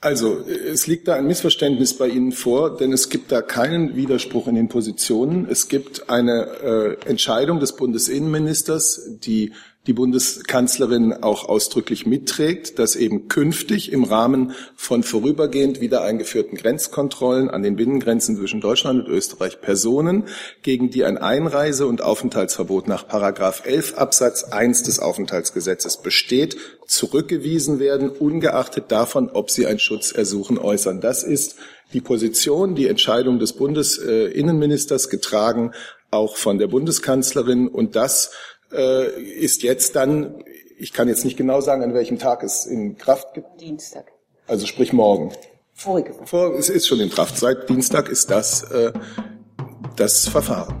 Also, es liegt da ein Missverständnis bei Ihnen vor, denn es gibt da keinen Widerspruch in den Positionen. Es gibt eine äh, Entscheidung des Bundesinnenministers, die die Bundeskanzlerin auch ausdrücklich mitträgt, dass eben künftig im Rahmen von vorübergehend wieder eingeführten Grenzkontrollen an den Binnengrenzen zwischen Deutschland und Österreich Personen, gegen die ein Einreise- und Aufenthaltsverbot nach Paragraph 11 Absatz 1 des Aufenthaltsgesetzes besteht, zurückgewiesen werden, ungeachtet davon, ob sie ein Schutzersuchen äußern. Das ist die Position, die Entscheidung des Bundesinnenministers getragen, auch von der Bundeskanzlerin. Und das äh, ist jetzt dann, ich kann jetzt nicht genau sagen, an welchem Tag es in Kraft gibt. Dienstag. Also sprich morgen. Vorige Woche. Vor, es ist schon in Kraft. Seit Dienstag ist das äh, das Verfahren.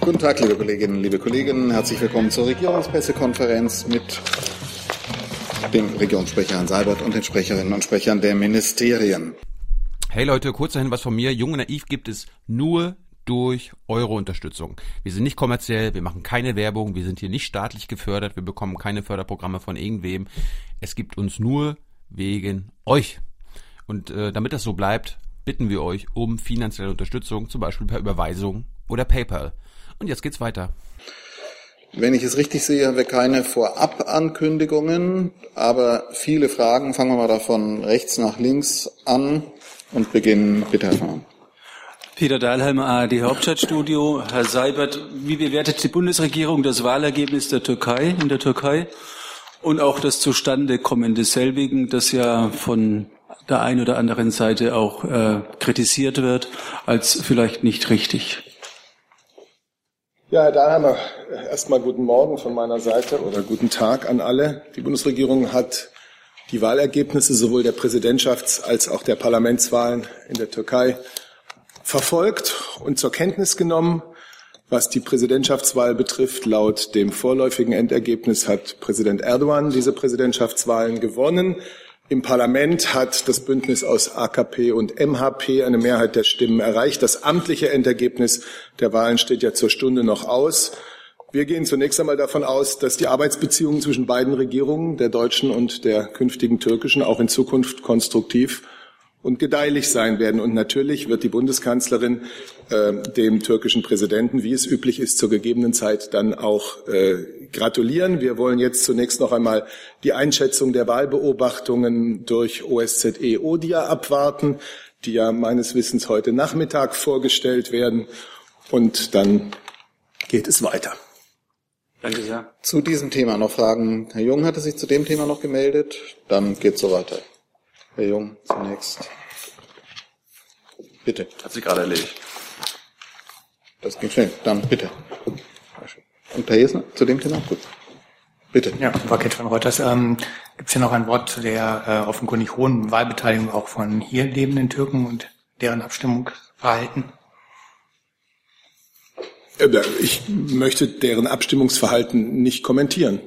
Guten Tag, liebe Kolleginnen, liebe Kollegen. Herzlich willkommen zur Regierungspressekonferenz mit dem Regierungssprecher Herrn Seibert und den Sprecherinnen und Sprechern der Ministerien. Hey Leute, kurz dahin was von mir. Jung und Naiv gibt es nur durch eure Unterstützung. Wir sind nicht kommerziell, wir machen keine Werbung, wir sind hier nicht staatlich gefördert, wir bekommen keine Förderprogramme von irgendwem. Es gibt uns nur wegen euch. Und äh, damit das so bleibt, bitten wir euch um finanzielle Unterstützung, zum Beispiel per Überweisung oder PayPal. Und jetzt geht's weiter. Wenn ich es richtig sehe, haben wir keine Vorab-Ankündigungen, aber viele Fragen. Fangen wir mal davon rechts nach links an und beginnen. Bitte, Schmarrn. Peter Dahlheimer, ARD Hauptstadtstudio. Herr Seibert, wie bewertet die Bundesregierung das Wahlergebnis der Türkei in der Türkei und auch das Zustandekommen desselbigen, das ja von der einen oder anderen Seite auch äh, kritisiert wird als vielleicht nicht richtig? Ja, Herr Dahlheimer, erstmal guten Morgen von meiner Seite oder guten Tag an alle. Die Bundesregierung hat die Wahlergebnisse sowohl der Präsidentschafts- als auch der Parlamentswahlen in der Türkei verfolgt und zur Kenntnis genommen. Was die Präsidentschaftswahl betrifft, laut dem vorläufigen Endergebnis hat Präsident Erdogan diese Präsidentschaftswahlen gewonnen. Im Parlament hat das Bündnis aus AKP und MHP eine Mehrheit der Stimmen erreicht. Das amtliche Endergebnis der Wahlen steht ja zur Stunde noch aus. Wir gehen zunächst einmal davon aus, dass die Arbeitsbeziehungen zwischen beiden Regierungen, der deutschen und der künftigen türkischen, auch in Zukunft konstruktiv und gedeihlich sein werden. Und natürlich wird die Bundeskanzlerin äh, dem türkischen Präsidenten, wie es üblich ist, zur gegebenen Zeit dann auch äh, gratulieren. Wir wollen jetzt zunächst noch einmal die Einschätzung der Wahlbeobachtungen durch OSZE ODIA abwarten, die ja meines Wissens heute Nachmittag vorgestellt werden. Und dann geht es weiter. Danke sehr. Zu diesem Thema noch Fragen. Herr Jung hatte sich zu dem Thema noch gemeldet. Dann geht es so weiter. Herr Jung, zunächst. Bitte. Hat sich gerade erledigt. Das ging schnell. Dann bitte. Und Herr Jesner, zu dem Thema? Gut. Bitte. Ja, Paket von Reuters. Ähm, Gibt es hier noch ein Wort zu der äh, offenkundig hohen Wahlbeteiligung auch von hier lebenden Türken und deren Abstimmungsverhalten? Äh, ich möchte deren Abstimmungsverhalten nicht kommentieren.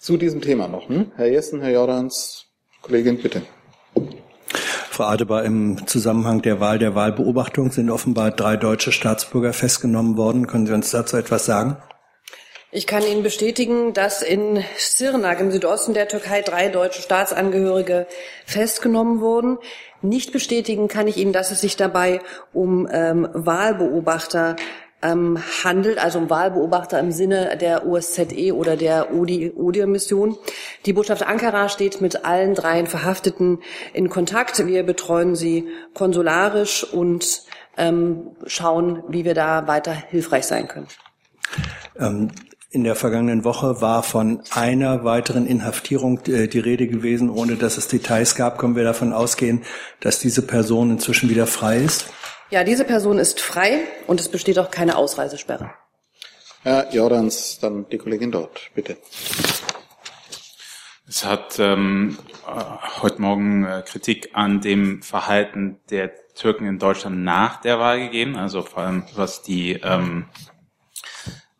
Zu diesem Thema noch, hm? Herr Jessen, Herr Jordans, Kollegin, bitte. Frau Adebar, im Zusammenhang der Wahl der Wahlbeobachtung sind offenbar drei deutsche Staatsbürger festgenommen worden. Können Sie uns dazu etwas sagen? Ich kann Ihnen bestätigen, dass in Sirnak im Südosten der Türkei drei deutsche Staatsangehörige festgenommen wurden. Nicht bestätigen kann ich Ihnen, dass es sich dabei um ähm, Wahlbeobachter ähm, handelt, also um Wahlbeobachter im Sinne der OSZE oder der ODIHR-Mission. Die Botschaft Ankara steht mit allen dreien Verhafteten in Kontakt. Wir betreuen sie konsularisch und ähm, schauen, wie wir da weiter hilfreich sein können. Ähm, in der vergangenen Woche war von einer weiteren Inhaftierung äh, die Rede gewesen, ohne dass es Details gab. Können wir davon ausgehen, dass diese Person inzwischen wieder frei ist? Ja, diese Person ist frei und es besteht auch keine Ausreisesperre. Herr Jordans, dann die Kollegin dort, bitte. Es hat ähm, äh, heute Morgen äh, Kritik an dem Verhalten der Türken in Deutschland nach der Wahl gegeben, also vor allem was die ähm,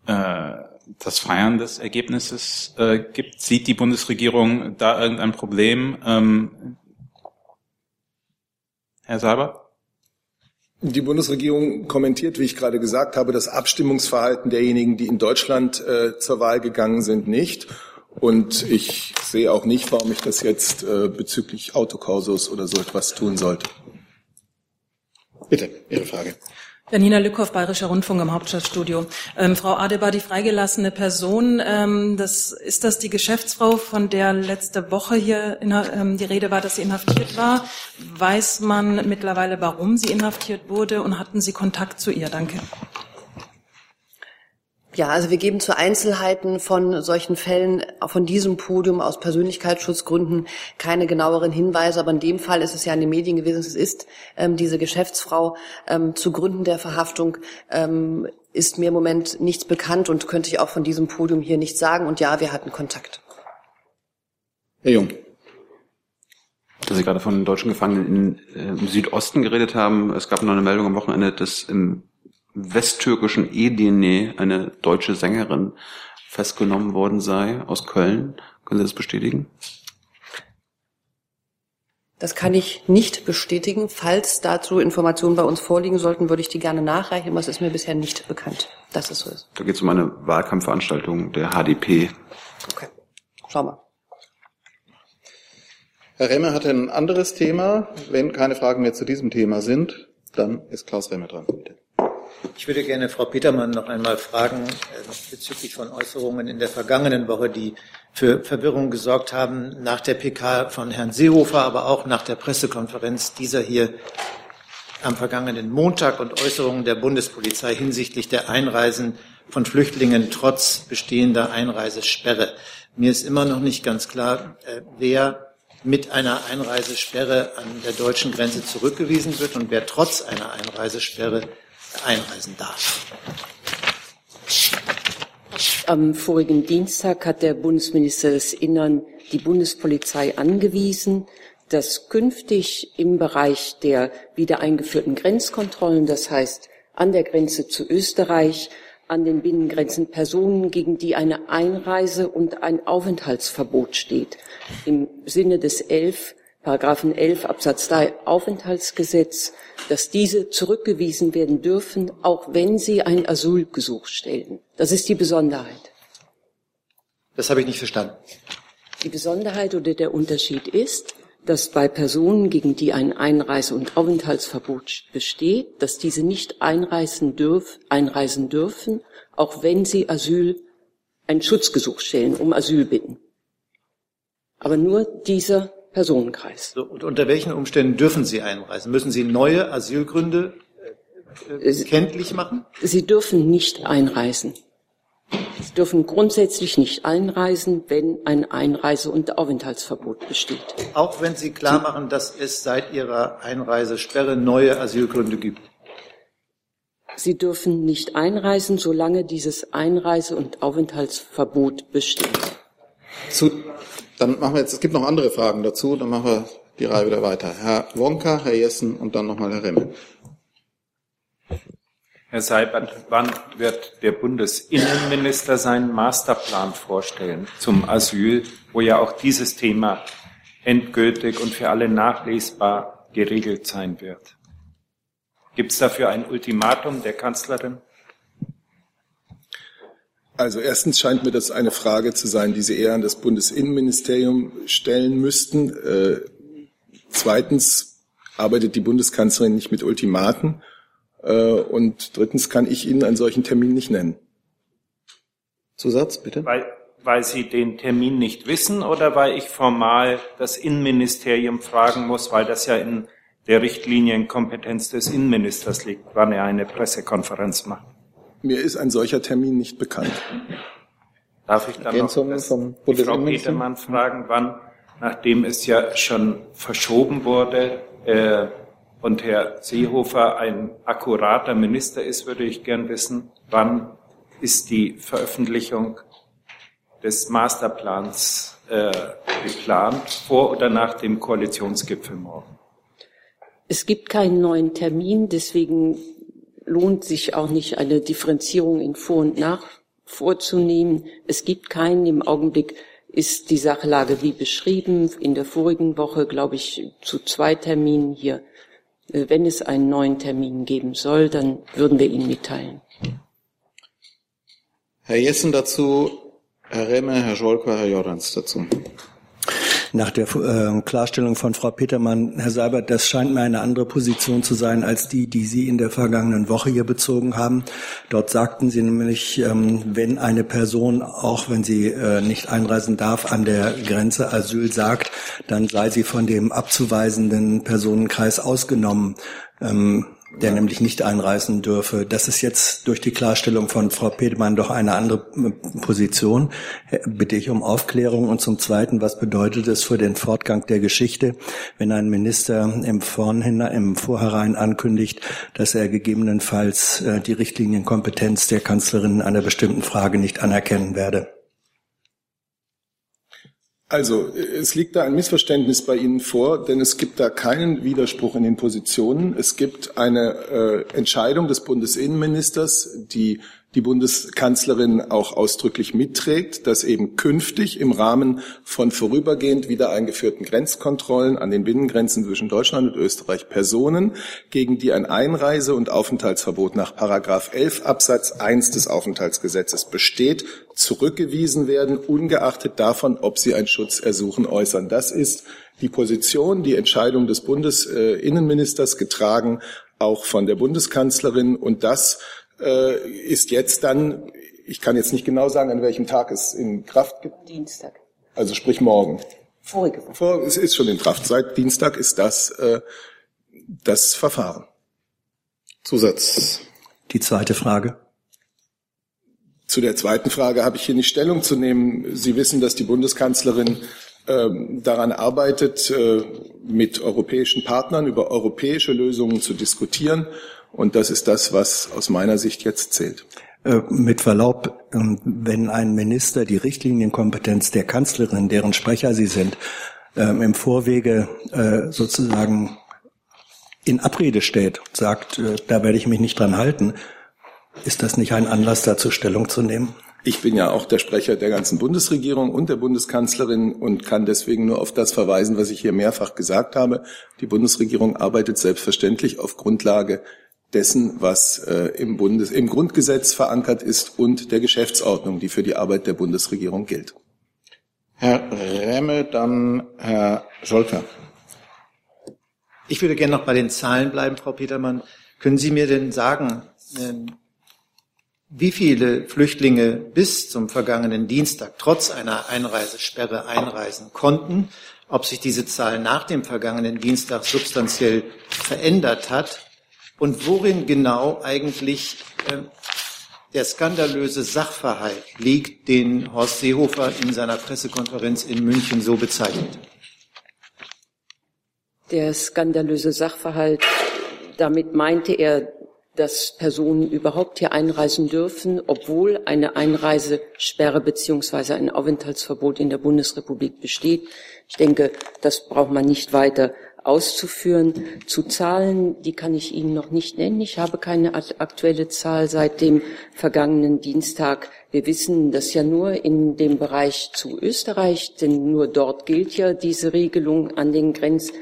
äh, das Feiern des Ergebnisses äh, gibt. Sieht die Bundesregierung da irgendein Problem? Ähm, Herr Salber? Die Bundesregierung kommentiert, wie ich gerade gesagt habe, das Abstimmungsverhalten derjenigen, die in Deutschland äh, zur Wahl gegangen sind, nicht. Und ich sehe auch nicht, warum ich das jetzt äh, bezüglich Autokursus oder so etwas tun sollte. Bitte, Ihre Frage. Janina Lückhoff, Bayerischer Rundfunk im Hauptstadtstudio. Ähm, Frau Adebar, die freigelassene Person, ähm, das, ist das die Geschäftsfrau, von der letzte Woche hier in, ähm, die Rede war, dass sie inhaftiert war? Weiß man mittlerweile, warum sie inhaftiert wurde und hatten Sie Kontakt zu ihr? Danke. Ja, also wir geben zu Einzelheiten von solchen Fällen von diesem Podium aus Persönlichkeitsschutzgründen keine genaueren Hinweise. Aber in dem Fall ist es ja in den Medien gewesen, es ist ähm, diese Geschäftsfrau ähm, zu Gründen der Verhaftung ähm, ist mir im Moment nichts bekannt und könnte ich auch von diesem Podium hier nichts sagen. Und ja, wir hatten Kontakt. Herr Jung. Dass Sie gerade von deutschen Gefangenen in, äh, im Südosten geredet haben. Es gab noch eine Meldung am Wochenende, dass im westtürkischen Edirne eine deutsche Sängerin festgenommen worden sei aus Köln. Können Sie das bestätigen? Das kann ich nicht bestätigen. Falls dazu Informationen bei uns vorliegen sollten, würde ich die gerne nachreichen, aber es ist mir bisher nicht bekannt, dass es so ist. Da geht es um eine Wahlkampfveranstaltung der HDP. Okay, schauen wir. Herr Remme hatte ein anderes Thema. Wenn keine Fragen mehr zu diesem Thema sind, dann ist Klaus Remme dran. Bitte. Ich würde gerne Frau Petermann noch einmal fragen äh, bezüglich von Äußerungen in der vergangenen Woche, die für Verwirrung gesorgt haben nach der PK von Herrn Seehofer, aber auch nach der Pressekonferenz dieser hier am vergangenen Montag und Äußerungen der Bundespolizei hinsichtlich der Einreisen von Flüchtlingen trotz bestehender Einreisesperre. Mir ist immer noch nicht ganz klar, äh, wer mit einer Einreisesperre an der deutschen Grenze zurückgewiesen wird und wer trotz einer Einreisesperre einreisen darf. Am vorigen Dienstag hat der Bundesminister des Innern die Bundespolizei angewiesen, dass künftig im Bereich der wieder eingeführten Grenzkontrollen, das heißt an der Grenze zu Österreich, an den Binnengrenzen Personen, gegen die eine Einreise und ein Aufenthaltsverbot steht, im Sinne des 11 Paragraphen 11 Absatz 3 Aufenthaltsgesetz, dass diese zurückgewiesen werden dürfen, auch wenn sie ein Asylgesuch stellen. Das ist die Besonderheit. Das habe ich nicht verstanden. Die Besonderheit oder der Unterschied ist, dass bei Personen, gegen die ein Einreise- und Aufenthaltsverbot besteht, dass diese nicht einreisen, dürf, einreisen dürfen, auch wenn sie Asyl, ein Schutzgesuch stellen, um Asyl bitten. Aber nur dieser Personenkreis. So, und unter welchen Umständen dürfen Sie einreisen? Müssen Sie neue Asylgründe äh, äh kenntlich machen? Sie dürfen nicht einreisen. Sie dürfen grundsätzlich nicht einreisen, wenn ein Einreise- und Aufenthaltsverbot besteht. Auch wenn Sie klar machen, dass es seit Ihrer Einreisesperre neue Asylgründe gibt. Sie dürfen nicht einreisen, solange dieses Einreise- und Aufenthaltsverbot besteht. Zu dann machen wir jetzt, es gibt noch andere Fragen dazu, dann machen wir die Reihe wieder weiter. Herr Wonka, Herr Jessen und dann nochmal Herr Remme. Herr Seibert, wann wird der Bundesinnenminister seinen Masterplan vorstellen zum Asyl, wo ja auch dieses Thema endgültig und für alle nachlesbar geregelt sein wird? Gibt es dafür ein Ultimatum der Kanzlerin? Also erstens scheint mir das eine Frage zu sein, die Sie eher an das Bundesinnenministerium stellen müssten. Äh, zweitens arbeitet die Bundeskanzlerin nicht mit Ultimaten. Äh, und drittens kann ich Ihnen einen solchen Termin nicht nennen. Zusatz, bitte. Weil, weil Sie den Termin nicht wissen oder weil ich formal das Innenministerium fragen muss, weil das ja in der Richtlinienkompetenz des Innenministers liegt, wann er eine Pressekonferenz macht. Mir ist ein solcher Termin nicht bekannt. Darf ich dann noch das, die Frau Petermann fragen, wann, nachdem es ja schon verschoben wurde äh, und Herr Seehofer ein akkurater Minister ist, würde ich gern wissen, wann ist die Veröffentlichung des Masterplans äh, geplant, vor oder nach dem Koalitionsgipfel morgen? Es gibt keinen neuen Termin, deswegen lohnt sich auch nicht eine Differenzierung in Vor- und Nach vorzunehmen. Es gibt keinen. Im Augenblick ist die Sachlage wie beschrieben. In der vorigen Woche, glaube ich, zu zwei Terminen hier Äh, wenn es einen neuen Termin geben soll, dann würden wir ihn mitteilen. Herr Jessen dazu, Herr Remme, Herr Scholker, Herr Jorans dazu. Nach der äh, Klarstellung von Frau Petermann, Herr Seibert, das scheint mir eine andere Position zu sein als die, die Sie in der vergangenen Woche hier bezogen haben. Dort sagten Sie nämlich, ähm, wenn eine Person, auch wenn sie äh, nicht einreisen darf, an der Grenze Asyl sagt, dann sei sie von dem abzuweisenden Personenkreis ausgenommen. Ähm, der nämlich nicht einreisen dürfe. Das ist jetzt durch die Klarstellung von Frau Pedemann doch eine andere äh, Position. Bitte ich um Aufklärung. Und zum Zweiten, was bedeutet es für den Fortgang der Geschichte, wenn ein Minister im, Vornhin, im Vorhinein ankündigt, dass er gegebenenfalls äh, die Richtlinienkompetenz der Kanzlerin in einer bestimmten Frage nicht anerkennen werde? Also, es liegt da ein Missverständnis bei Ihnen vor, denn es gibt da keinen Widerspruch in den Positionen. Es gibt eine äh, Entscheidung des Bundesinnenministers, die die Bundeskanzlerin auch ausdrücklich mitträgt, dass eben künftig im Rahmen von vorübergehend wieder eingeführten Grenzkontrollen an den Binnengrenzen zwischen Deutschland und Österreich Personen, gegen die ein Einreise- und Aufenthaltsverbot nach Paragraph 11 Absatz 1 des Aufenthaltsgesetzes besteht, zurückgewiesen werden, ungeachtet davon, ob sie ein Schutzersuchen äußern. Das ist die Position, die Entscheidung des Bundesinnenministers getragen, auch von der Bundeskanzlerin und das äh, ist jetzt dann, ich kann jetzt nicht genau sagen, an welchem Tag es in Kraft gibt. Dienstag. Also sprich morgen. Vorige Woche. Vor, es ist schon in Kraft. Seit Dienstag ist das äh, das Verfahren. Zusatz. Die zweite Frage. Zu der zweiten Frage habe ich hier nicht Stellung zu nehmen. Sie wissen, dass die Bundeskanzlerin äh, daran arbeitet, äh, mit europäischen Partnern über europäische Lösungen zu diskutieren. Und das ist das, was aus meiner Sicht jetzt zählt. Äh, mit Verlaub, ähm, wenn ein Minister die Richtlinienkompetenz der Kanzlerin, deren Sprecher Sie sind, ähm, im Vorwege äh, sozusagen in Abrede stellt, sagt, äh, da werde ich mich nicht dran halten, ist das nicht ein Anlass dazu, Stellung zu nehmen? Ich bin ja auch der Sprecher der ganzen Bundesregierung und der Bundeskanzlerin und kann deswegen nur auf das verweisen, was ich hier mehrfach gesagt habe. Die Bundesregierung arbeitet selbstverständlich auf Grundlage dessen, was äh, im, Bundes, im Grundgesetz verankert ist und der Geschäftsordnung, die für die Arbeit der Bundesregierung gilt. Herr Remme, dann Herr Scholter. Ich würde gerne noch bei den Zahlen bleiben, Frau Petermann. Können Sie mir denn sagen, ähm, wie viele Flüchtlinge bis zum vergangenen Dienstag trotz einer Einreisesperre einreisen konnten, ob sich diese Zahl nach dem vergangenen Dienstag substanziell verändert hat und worin genau eigentlich äh, der skandalöse Sachverhalt liegt, den Horst Seehofer in seiner Pressekonferenz in München so bezeichnet. Der skandalöse Sachverhalt, damit meinte er, dass Personen überhaupt hier einreisen dürfen, obwohl eine Einreisesperre beziehungsweise ein Aufenthaltsverbot in der Bundesrepublik besteht. Ich denke, das braucht man nicht weiter auszuführen. Zu Zahlen, die kann ich Ihnen noch nicht nennen. Ich habe keine aktuelle Zahl seit dem vergangenen Dienstag. Wir wissen das ja nur in dem Bereich zu Österreich, denn nur dort gilt ja diese Regelung an den Grenz,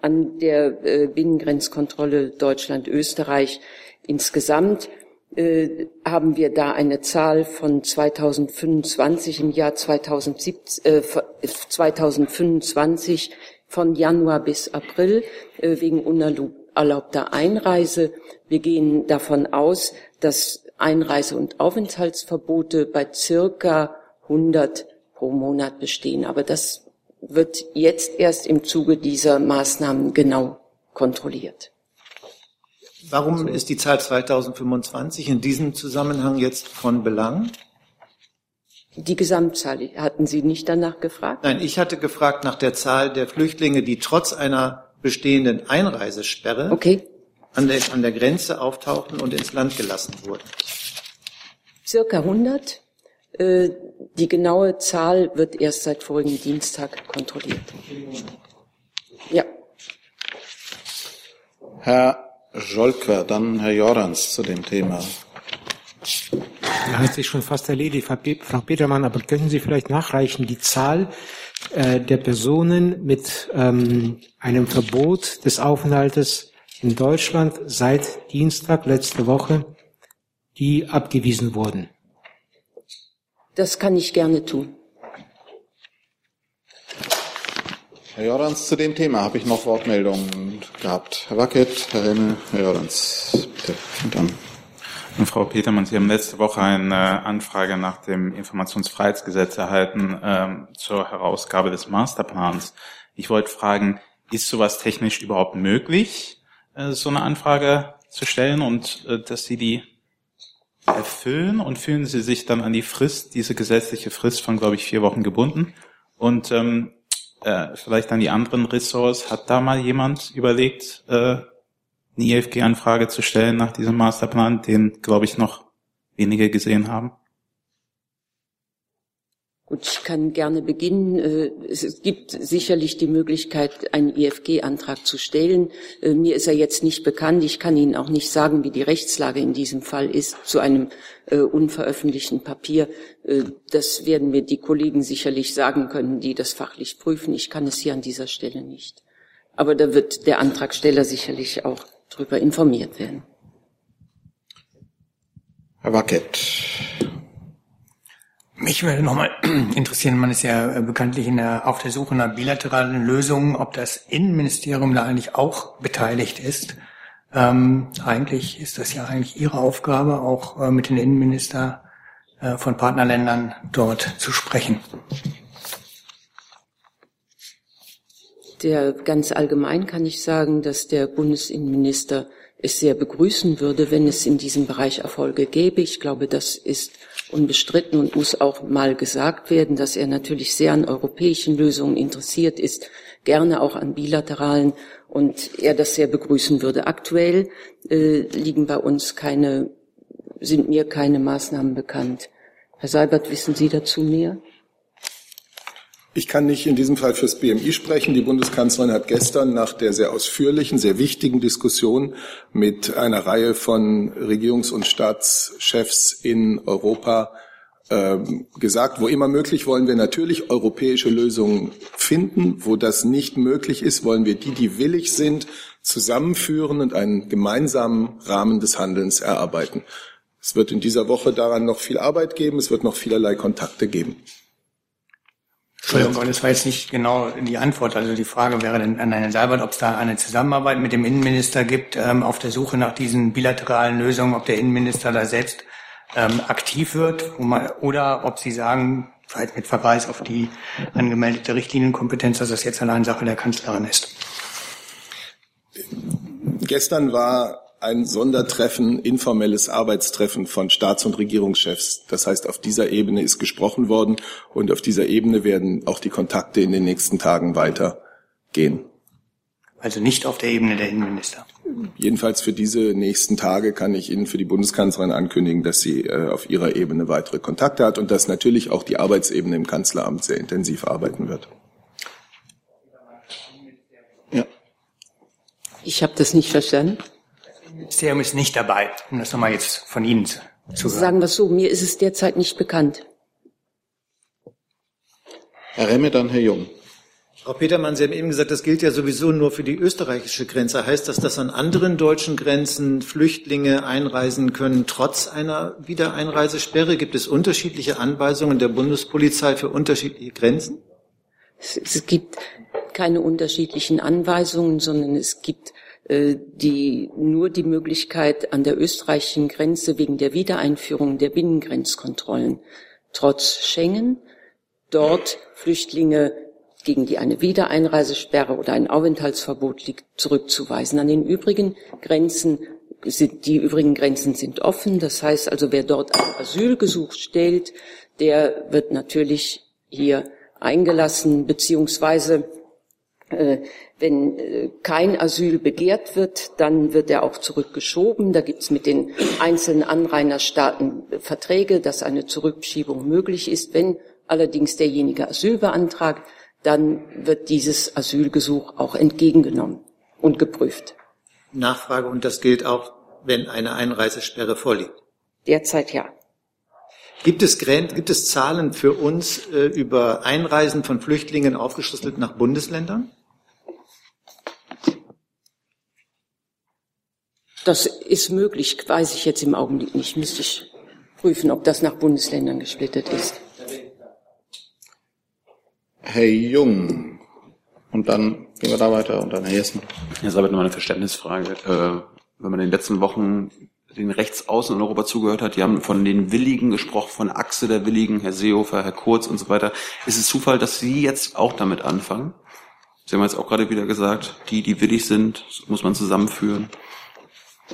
an der äh, Binnengrenzkontrolle Deutschland-Österreich. Insgesamt äh, haben wir da eine Zahl von 2025 im Jahr 2017, äh, 2025 von Januar bis April äh, wegen unerlaubter Einreise. Wir gehen davon aus, dass Einreise- und Aufenthaltsverbote bei circa 100 pro Monat bestehen. Aber das wird jetzt erst im Zuge dieser Maßnahmen genau kontrolliert. Warum ist die Zahl 2025 in diesem Zusammenhang jetzt von Belang? Die Gesamtzahl, hatten Sie nicht danach gefragt? Nein, ich hatte gefragt nach der Zahl der Flüchtlinge, die trotz einer bestehenden Einreisesperre okay. an, der, an der Grenze auftauchten und ins Land gelassen wurden. Circa 100. Äh, die genaue Zahl wird erst seit vorigen Dienstag kontrolliert. Ja. Herr Scholker, dann Herr Jorans zu dem Thema. Ja, hat sich schon fast erledigt, Frau Petermann, aber können Sie vielleicht nachreichen die Zahl äh, der Personen mit ähm, einem Verbot des Aufenthaltes in Deutschland seit Dienstag letzte Woche, die abgewiesen wurden? Das kann ich gerne tun. Herr Jordans, zu dem Thema habe ich noch Wortmeldungen gehabt. Herr Wackett, Herr Remmel, Herr Jordans, bitte, fängt an. Und Frau Petermann, Sie haben letzte Woche eine Anfrage nach dem Informationsfreiheitsgesetz erhalten ähm, zur Herausgabe des Masterplans. Ich wollte fragen, ist sowas technisch überhaupt möglich, äh, so eine Anfrage zu stellen und äh, dass Sie die erfüllen und fühlen Sie sich dann an die Frist, diese gesetzliche Frist von, glaube ich, vier Wochen gebunden? Und ähm, äh, vielleicht an die anderen Ressorts. Hat da mal jemand überlegt, äh, eine IFG-Anfrage zu stellen nach diesem Masterplan, den, glaube ich, noch wenige gesehen haben? Gut, ich kann gerne beginnen. Äh, es gibt sicherlich die Möglichkeit, einen IFG-Antrag zu stellen. Äh, mir ist er jetzt nicht bekannt. Ich kann Ihnen auch nicht sagen, wie die Rechtslage in diesem Fall ist zu einem äh, unveröffentlichten Papier. Das werden mir die Kollegen sicherlich sagen können, die das fachlich prüfen. Ich kann es hier an dieser Stelle nicht. Aber da wird der Antragsteller sicherlich auch darüber informiert werden. Herr Wackett. Mich würde nochmal interessieren, man ist ja äh, bekanntlich in der, auf der Suche nach bilateralen Lösungen, ob das Innenministerium da eigentlich auch beteiligt ist. Ähm, eigentlich ist das ja eigentlich Ihre Aufgabe, auch äh, mit den Innenminister äh, von Partnerländern dort zu sprechen. Der ganz allgemein kann ich sagen, dass der Bundesinnenminister es sehr begrüßen würde, wenn es in diesem Bereich Erfolge gäbe. Ich glaube, das ist unbestritten und muss auch mal gesagt werden, dass er natürlich sehr an europäischen Lösungen interessiert ist, gerne auch an bilateralen und er das sehr begrüßen würde. Aktuell äh, liegen bei uns keine, sind mir keine Maßnahmen bekannt. Herr Seibert, wissen Sie dazu mehr? Ich kann nicht in diesem Fall fürs BMI sprechen. Die Bundeskanzlerin hat gestern nach der sehr ausführlichen, sehr wichtigen Diskussion mit einer Reihe von Regierungs- und Staatschefs in Europa äh, gesagt, wo immer möglich wollen wir natürlich europäische Lösungen finden. Wo das nicht möglich ist, wollen wir die, die willig sind, zusammenführen und einen gemeinsamen Rahmen des Handelns erarbeiten. Es wird in dieser Woche daran noch viel Arbeit geben. Es wird noch vielerlei Kontakte geben. Entschuldigung, das war jetzt nicht genau die Antwort. Also die Frage wäre dann an Herrn Seibert, ob es da eine Zusammenarbeit mit dem Innenminister gibt ähm, auf der Suche nach diesen bilateralen Lösungen, ob der Innenminister da selbst ähm, aktiv wird man, oder ob Sie sagen, vielleicht mit Verweis auf die angemeldete Richtlinienkompetenz, dass das jetzt allein Sache der Kanzlerin ist. Gestern war ein Sondertreffen, informelles Arbeitstreffen von Staats- und Regierungschefs. Das heißt, auf dieser Ebene ist gesprochen worden und auf dieser Ebene werden auch die Kontakte in den nächsten Tagen weitergehen. Also nicht auf der Ebene der Innenminister. Jedenfalls für diese nächsten Tage kann ich Ihnen für die Bundeskanzlerin ankündigen, dass sie äh, auf ihrer Ebene weitere Kontakte hat und dass natürlich auch die Arbeitsebene im Kanzleramt sehr intensiv arbeiten wird. Ja. Ich habe das nicht verstanden. Ministerium ist nicht dabei, um das nochmal jetzt von Ihnen zu, zu hören. Sagen wir es so, mir ist es derzeit nicht bekannt. Herr Remme, dann Herr Jung. Frau Petermann, Sie haben eben gesagt, das gilt ja sowieso nur für die österreichische Grenze. Heißt das, dass an anderen deutschen Grenzen Flüchtlinge einreisen können, trotz einer Wiedereinreisesperre? Gibt es unterschiedliche Anweisungen der Bundespolizei für unterschiedliche Grenzen? Es gibt keine unterschiedlichen Anweisungen, sondern es gibt äh, die nur die Möglichkeit an der österreichischen Grenze wegen der Wiedereinführung der Binnengrenzkontrollen trotz Schengen dort Flüchtlinge gegen die eine Wiedereinreisesperre oder ein Aufenthaltsverbot liegt, zurückzuweisen. An den übrigen Grenzen sind, die übrigen Grenzen sind offen. Das heißt also, wer dort ein Asylgesuch stellt, der wird natürlich hier eingelassen, beziehungsweise äh, wenn äh, kein Asyl begehrt wird, dann wird er auch zurückgeschoben. Da gibt es mit den einzelnen Anrainerstaaten Verträge, dass eine Zurückschiebung möglich ist. Wenn allerdings derjenige Asyl beantragt, dann wird dieses Asylgesuch auch entgegengenommen und geprüft. Nachfrage, und das gilt auch, wenn eine Einreisesperre vorliegt? Derzeit ja. Gibt es, gibt es Zahlen für uns äh, über Einreisen von Flüchtlingen aufgeschlüsselt nach Bundesländern? Das ist möglich, weiß ich jetzt im Augenblick nicht. Müsste ich prüfen, ob das nach Bundesländern gesplittet ist. Herr Jung. Und dann gehen wir da weiter und dann Herr Jessen. Ja, ist aber nur eine Verständnisfrage. Äh, wenn man in den letzten Wochen den Rechtsaußen in Europa zugehört hat, die haben von den Willigen gesprochen, von Achse der Willigen, Herr Seehofer, Herr Kurz und so weiter. Ist es Zufall, dass Sie jetzt auch damit anfangen? Sie haben jetzt auch gerade wieder gesagt, die, die willig sind, muss man zusammenführen.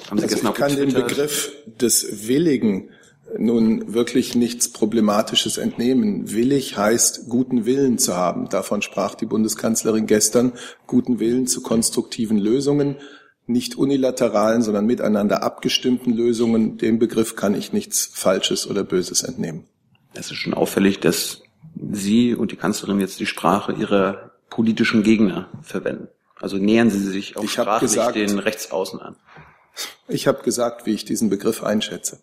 Haben Sie also gestern ich kann den Begriff des Willigen nun wirklich nichts Problematisches entnehmen. Willig heißt, guten Willen zu haben. Davon sprach die Bundeskanzlerin gestern, guten Willen zu konstruktiven Lösungen, nicht unilateralen, sondern miteinander abgestimmten Lösungen. Dem Begriff kann ich nichts Falsches oder Böses entnehmen. Es ist schon auffällig, dass Sie und die Kanzlerin jetzt die Sprache ihrer politischen Gegner verwenden. Also nähern Sie sich auch sprachlich gesagt, den Rechtsaußen an. Ich habe gesagt, wie ich diesen Begriff einschätze.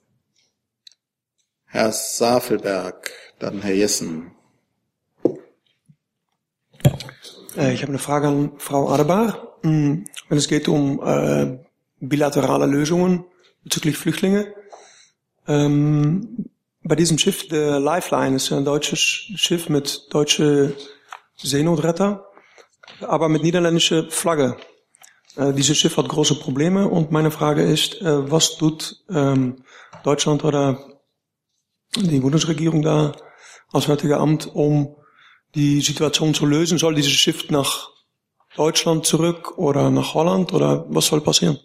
Herr Safelberg, dann Herr Jessen. Äh, ich habe eine Frage an Frau Adebar. Hm, wenn es geht um äh, bilaterale Lösungen bezüglich Flüchtlinge. Ähm, bei diesem Schiff, der Lifeline, ist ein deutsches Schiff mit deutsche Seenotretter, aber mit niederländischer Flagge. Äh, dieses Schiff hat große Probleme und meine Frage ist, äh, was tut ähm, Deutschland oder die Bundesregierung da, Auswärtige Amt, um die Situation zu lösen? Soll dieses Schiff nach Deutschland zurück oder nach Holland oder was soll passieren?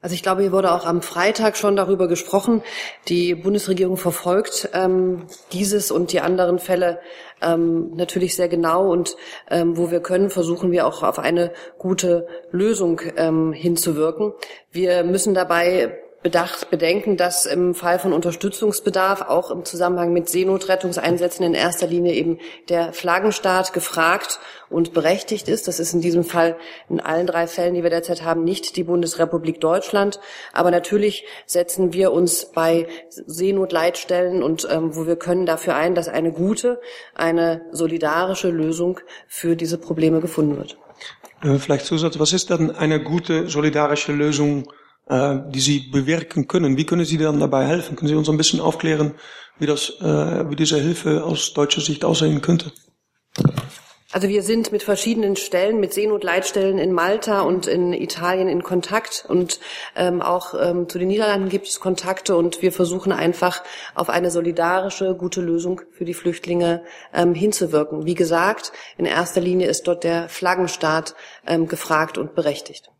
Also ich glaube, hier wurde auch am Freitag schon darüber gesprochen. Die Bundesregierung verfolgt ähm, dieses und die anderen Fälle ähm, natürlich sehr genau und ähm, wo wir können, versuchen wir auch auf eine gute Lösung ähm, hinzuwirken. Wir müssen dabei bedacht, bedenken, dass im Fall von Unterstützungsbedarf auch im Zusammenhang mit Seenotrettungseinsätzen in erster Linie eben der Flaggenstaat gefragt und berechtigt ist. Das ist in diesem Fall in allen drei Fällen, die wir derzeit haben, nicht die Bundesrepublik Deutschland. Aber natürlich setzen wir uns bei Seenotleitstellen und ähm, wo wir können dafür ein, dass eine gute, eine solidarische Lösung für diese Probleme gefunden wird. Äh, vielleicht Zusatz, was ist dann eine gute solidarische Lösung die Sie bewirken können. Wie können Sie dann dabei helfen? Können Sie uns ein bisschen aufklären, wie, das, äh, wie diese Hilfe aus deutscher Sicht aussehen könnte? Also wir sind mit verschiedenen Stellen, mit Seenotleitstellen in Malta und in Italien in Kontakt und ähm, auch ähm, zu den Niederlanden gibt es Kontakte und wir versuchen einfach auf eine solidarische, gute Lösung für die Flüchtlinge ähm, hinzuwirken. Wie gesagt, in erster Linie ist dort der Flaggenstaat ähm, gefragt und berechtigt.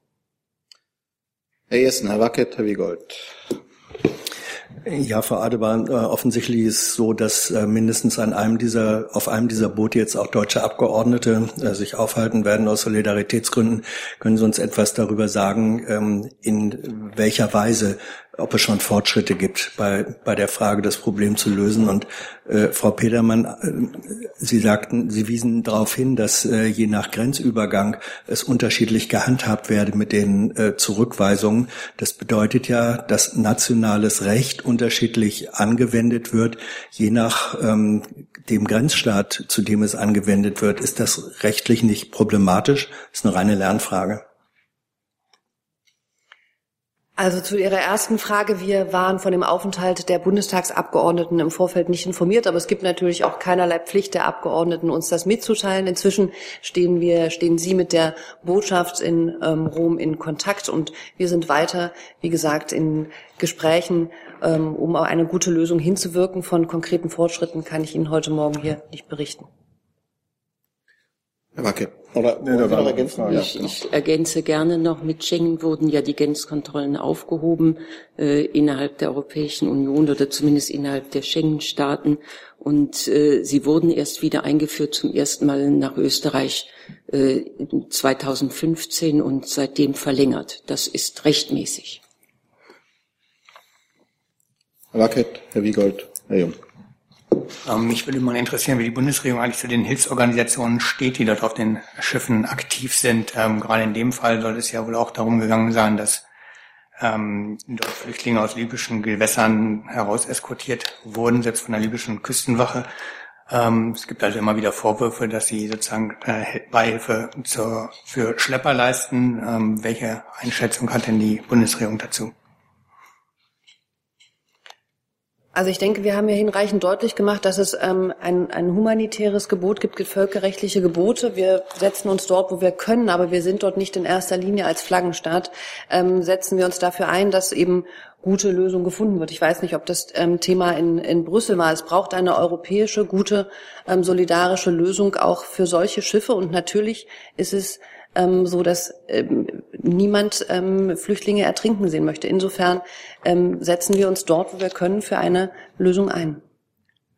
Ja, Frau Adebahn, äh, offensichtlich ist es so, dass äh, mindestens an einem dieser, auf einem dieser Boote jetzt auch deutsche Abgeordnete äh, sich aufhalten werden aus Solidaritätsgründen. Können Sie uns etwas darüber sagen, ähm, in welcher Weise ob es schon Fortschritte gibt bei, bei der Frage, das Problem zu lösen. Und äh, Frau Petermann, äh, Sie sagten, Sie wiesen darauf hin, dass äh, je nach Grenzübergang es unterschiedlich gehandhabt werde mit den äh, Zurückweisungen. Das bedeutet ja, dass nationales Recht unterschiedlich angewendet wird, je nach ähm, dem Grenzstaat, zu dem es angewendet wird. Ist das rechtlich nicht problematisch? Das ist eine reine Lernfrage. Also zu Ihrer ersten Frage. Wir waren von dem Aufenthalt der Bundestagsabgeordneten im Vorfeld nicht informiert, aber es gibt natürlich auch keinerlei Pflicht der Abgeordneten, uns das mitzuteilen. Inzwischen stehen wir, stehen Sie mit der Botschaft in ähm, Rom in Kontakt und wir sind weiter, wie gesagt, in Gesprächen, ähm, um eine gute Lösung hinzuwirken. Von konkreten Fortschritten kann ich Ihnen heute Morgen hier nicht berichten. Herr Wacke. Oder, nee, noch ergänzen? Ich, genau. ich ergänze gerne noch, mit Schengen wurden ja die Grenzkontrollen aufgehoben äh, innerhalb der Europäischen Union oder zumindest innerhalb der Schengen-Staaten. Und äh, sie wurden erst wieder eingeführt zum ersten Mal nach Österreich äh, 2015 und seitdem verlängert. Das ist rechtmäßig. Herr Wackett, Herr Wiegold, Herr Jung. Ähm, mich würde mal interessieren, wie die Bundesregierung eigentlich zu den Hilfsorganisationen steht, die dort auf den Schiffen aktiv sind. Ähm, gerade in dem Fall soll es ja wohl auch darum gegangen sein, dass ähm, dort Flüchtlinge aus libyschen Gewässern heraus eskortiert wurden, selbst von der libyschen Küstenwache. Ähm, es gibt also immer wieder Vorwürfe, dass sie sozusagen äh, Beihilfe zur, für Schlepper leisten. Ähm, welche Einschätzung hat denn die Bundesregierung dazu? Also ich denke, wir haben ja hinreichend deutlich gemacht, dass es ähm, ein, ein humanitäres Gebot gibt, völkerrechtliche Gebote. Wir setzen uns dort, wo wir können, aber wir sind dort nicht in erster Linie als Flaggenstaat. Ähm, setzen wir uns dafür ein, dass eben gute Lösung gefunden wird. Ich weiß nicht, ob das ähm, Thema in, in Brüssel war. Es braucht eine europäische, gute, ähm, solidarische Lösung auch für solche Schiffe. Und natürlich ist es ähm, so dass ähm, niemand ähm, Flüchtlinge ertrinken sehen möchte. Insofern ähm, setzen wir uns dort, wo wir können, für eine Lösung ein.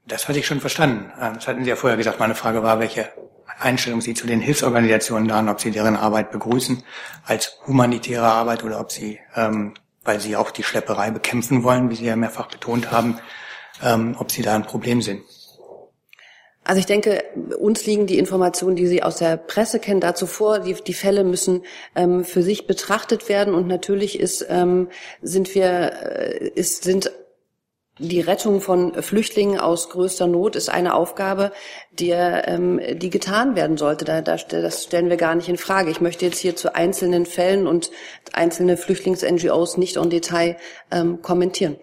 Das hatte ich schon verstanden. Ähm, das hatten Sie ja vorher gesagt. Meine Frage war, welche Einstellung Sie zu den Hilfsorganisationen da haben, ob Sie deren Arbeit begrüßen als humanitäre Arbeit oder ob Sie, ähm, weil Sie auch die Schlepperei bekämpfen wollen, wie Sie ja mehrfach betont haben, ähm, ob Sie da ein Problem sind. Also ich denke, uns liegen die Informationen, die Sie aus der Presse kennen, dazu vor. Die, die Fälle müssen ähm, für sich betrachtet werden und natürlich ist, ähm, sind wir, äh, ist, sind die Rettung von Flüchtlingen aus größter Not ist eine Aufgabe, die, ähm, die getan werden sollte. Da, da, das stellen wir gar nicht in Frage. Ich möchte jetzt hier zu einzelnen Fällen und einzelne Flüchtlings-NGOs nicht en Detail ähm, kommentieren.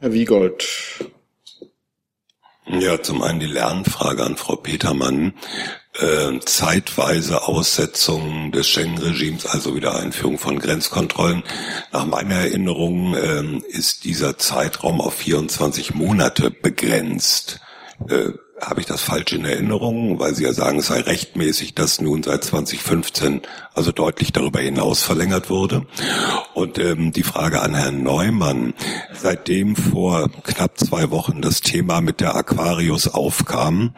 Herr Wiegold, ja, zum einen die Lernfrage an Frau Petermann. Äh, zeitweise Aussetzung des Schengen-Regimes, also wieder Einführung von Grenzkontrollen. Nach meiner Erinnerung äh, ist dieser Zeitraum auf 24 Monate begrenzt. Äh, habe ich das falsch in Erinnerung, weil Sie ja sagen, es sei rechtmäßig, dass nun seit 2015 also deutlich darüber hinaus verlängert wurde. Und ähm, die Frage an Herrn Neumann, seitdem vor knapp zwei Wochen das Thema mit der Aquarius aufkam,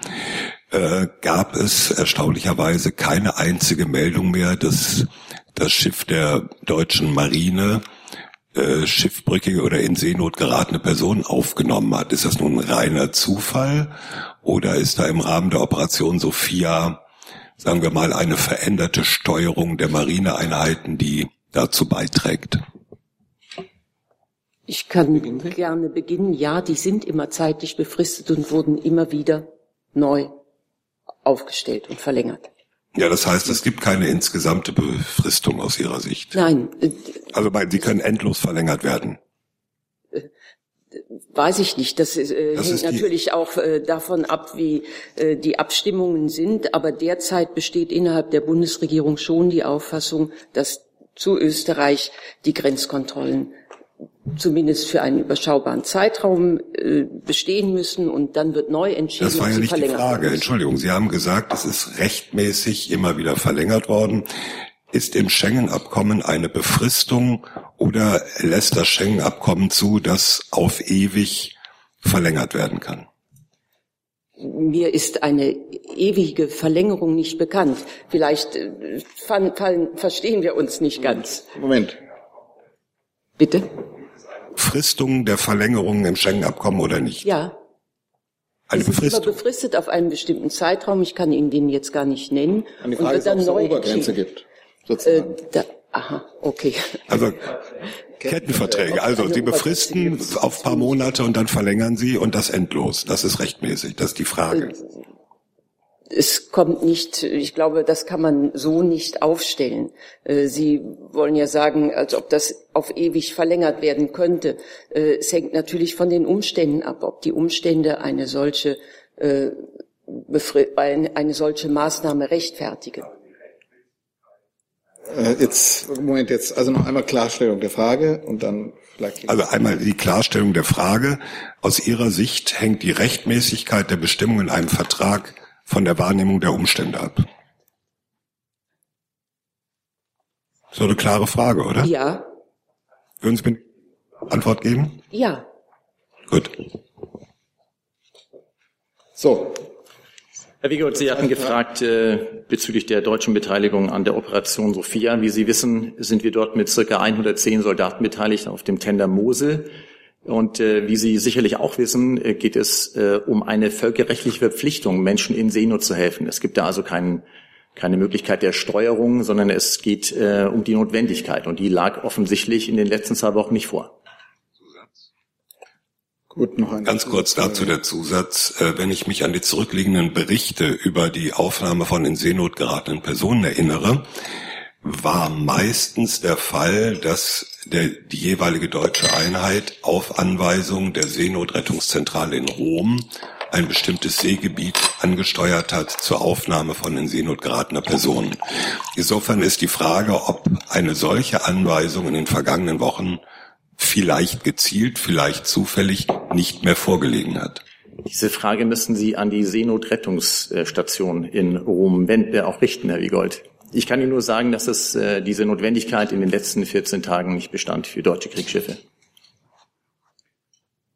äh, gab es erstaunlicherweise keine einzige Meldung mehr, dass das Schiff der deutschen Marine äh, schiffbrüchige oder in Seenot geratene Personen aufgenommen hat. Ist das nun reiner Zufall oder ist da im Rahmen der Operation Sophia, sagen wir mal, eine veränderte Steuerung der Marineeinheiten, die dazu beiträgt? Ich kann gerne beginnen. Ja, die sind immer zeitlich befristet und wurden immer wieder neu aufgestellt und verlängert. Ja, das heißt, es gibt keine insgesamte Befristung aus Ihrer Sicht. Nein. Also sie können endlos verlängert werden. Weiß ich nicht. Das, äh, das hängt natürlich auch äh, davon ab, wie äh, die Abstimmungen sind. Aber derzeit besteht innerhalb der Bundesregierung schon die Auffassung, dass zu Österreich die Grenzkontrollen zumindest für einen überschaubaren Zeitraum äh, bestehen müssen und dann wird neu entschieden. Das war ja nicht die Frage. Entschuldigung, Sie haben gesagt, es ist rechtmäßig immer wieder verlängert worden. Ist im Schengen-Abkommen eine Befristung oder lässt das Schengen-Abkommen zu, dass auf ewig verlängert werden kann? Mir ist eine ewige Verlängerung nicht bekannt. Vielleicht äh, fallen, fallen, verstehen wir uns nicht ganz. Moment. Bitte? Befristung der Verlängerung im Schengen-Abkommen oder nicht? Ja. Eine es Befristung? Ist immer befristet auf einen bestimmten Zeitraum. Ich kann Ihnen den jetzt gar nicht nennen. Und die Frage und ist, ob es eine Obergrenze gibt. Äh, da, aha, okay. Also Kettenverträge. Also Sie befristen auf paar Monate und dann verlängern Sie und das endlos. Das ist rechtmäßig. Das ist die Frage. Es kommt nicht, ich glaube, das kann man so nicht aufstellen. Äh, Sie wollen ja sagen, als ob das auf ewig verlängert werden könnte. Äh, es hängt natürlich von den Umständen ab, ob die Umstände eine solche, äh, eine solche Maßnahme rechtfertigen. Jetzt, Moment, jetzt also noch einmal Klarstellung der Frage und dann vielleicht. Also einmal die Klarstellung der Frage. Aus Ihrer Sicht hängt die Rechtmäßigkeit der Bestimmung in einem Vertrag von der Wahrnehmung der Umstände ab? So eine klare Frage, oder? Ja. Würden Sie mir Antwort geben? Ja. Gut. So. Herr Wiegold, Sie hatten gefragt äh, bezüglich der deutschen Beteiligung an der Operation Sophia. Wie Sie wissen, sind wir dort mit circa 110 Soldaten beteiligt auf dem Tender Mosel. Und äh, wie Sie sicherlich auch wissen, äh, geht es äh, um eine völkerrechtliche Verpflichtung, Menschen in Seenot zu helfen. Es gibt da also kein, keine Möglichkeit der Steuerung, sondern es geht äh, um die Notwendigkeit. Und die lag offensichtlich in den letzten zwei Wochen nicht vor. Gut, noch ein Ganz kurz dazu der Zusatz. Äh, wenn ich mich an die zurückliegenden Berichte über die Aufnahme von in Seenot geratenen Personen erinnere, war meistens der Fall, dass der, die jeweilige deutsche Einheit auf Anweisung der Seenotrettungszentrale in Rom ein bestimmtes Seegebiet angesteuert hat zur Aufnahme von in Seenot geratener Personen. Insofern ist die Frage, ob eine solche Anweisung in den vergangenen Wochen vielleicht gezielt, vielleicht zufällig nicht mehr vorgelegen hat. Diese Frage müssen Sie an die Seenotrettungsstation in Rom wenden, auch richten, Herr Wiegold. Ich kann Ihnen nur sagen, dass es äh, diese Notwendigkeit in den letzten 14 Tagen nicht bestand für deutsche Kriegsschiffe.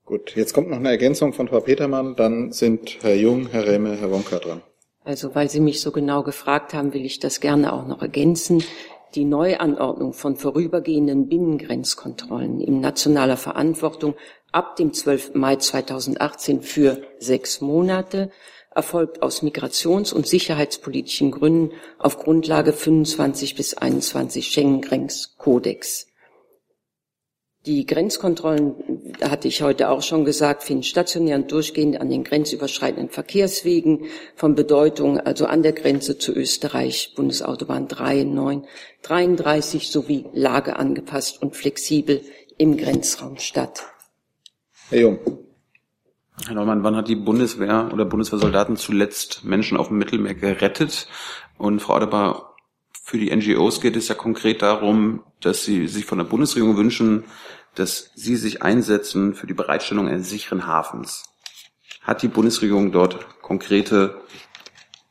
Gut, jetzt kommt noch eine Ergänzung von Frau Petermann, dann sind Herr Jung, Herr Rehme, Herr Wonka dran. Also weil Sie mich so genau gefragt haben, will ich das gerne auch noch ergänzen die Neuanordnung von vorübergehenden Binnengrenzkontrollen in nationaler Verantwortung ab dem 12. Mai 2018 für sechs Monate erfolgt aus migrations- und sicherheitspolitischen Gründen auf Grundlage 25 bis 21 Schengen-Grenzkodex. Die Grenzkontrollen, hatte ich heute auch schon gesagt, finden stationär und durchgehend an den grenzüberschreitenden Verkehrswegen von Bedeutung, also an der Grenze zu Österreich, Bundesautobahn 3, 9, 33 sowie lageangepasst und flexibel im Grenzraum statt. Herr Jung. Herr Neumann, wann hat die Bundeswehr oder Bundeswehrsoldaten zuletzt Menschen auf dem Mittelmeer gerettet? Und Frau Adebar, für die NGOs geht es ja konkret darum, dass sie sich von der Bundesregierung wünschen, dass sie sich einsetzen für die Bereitstellung eines sicheren Hafens. Hat die Bundesregierung dort konkrete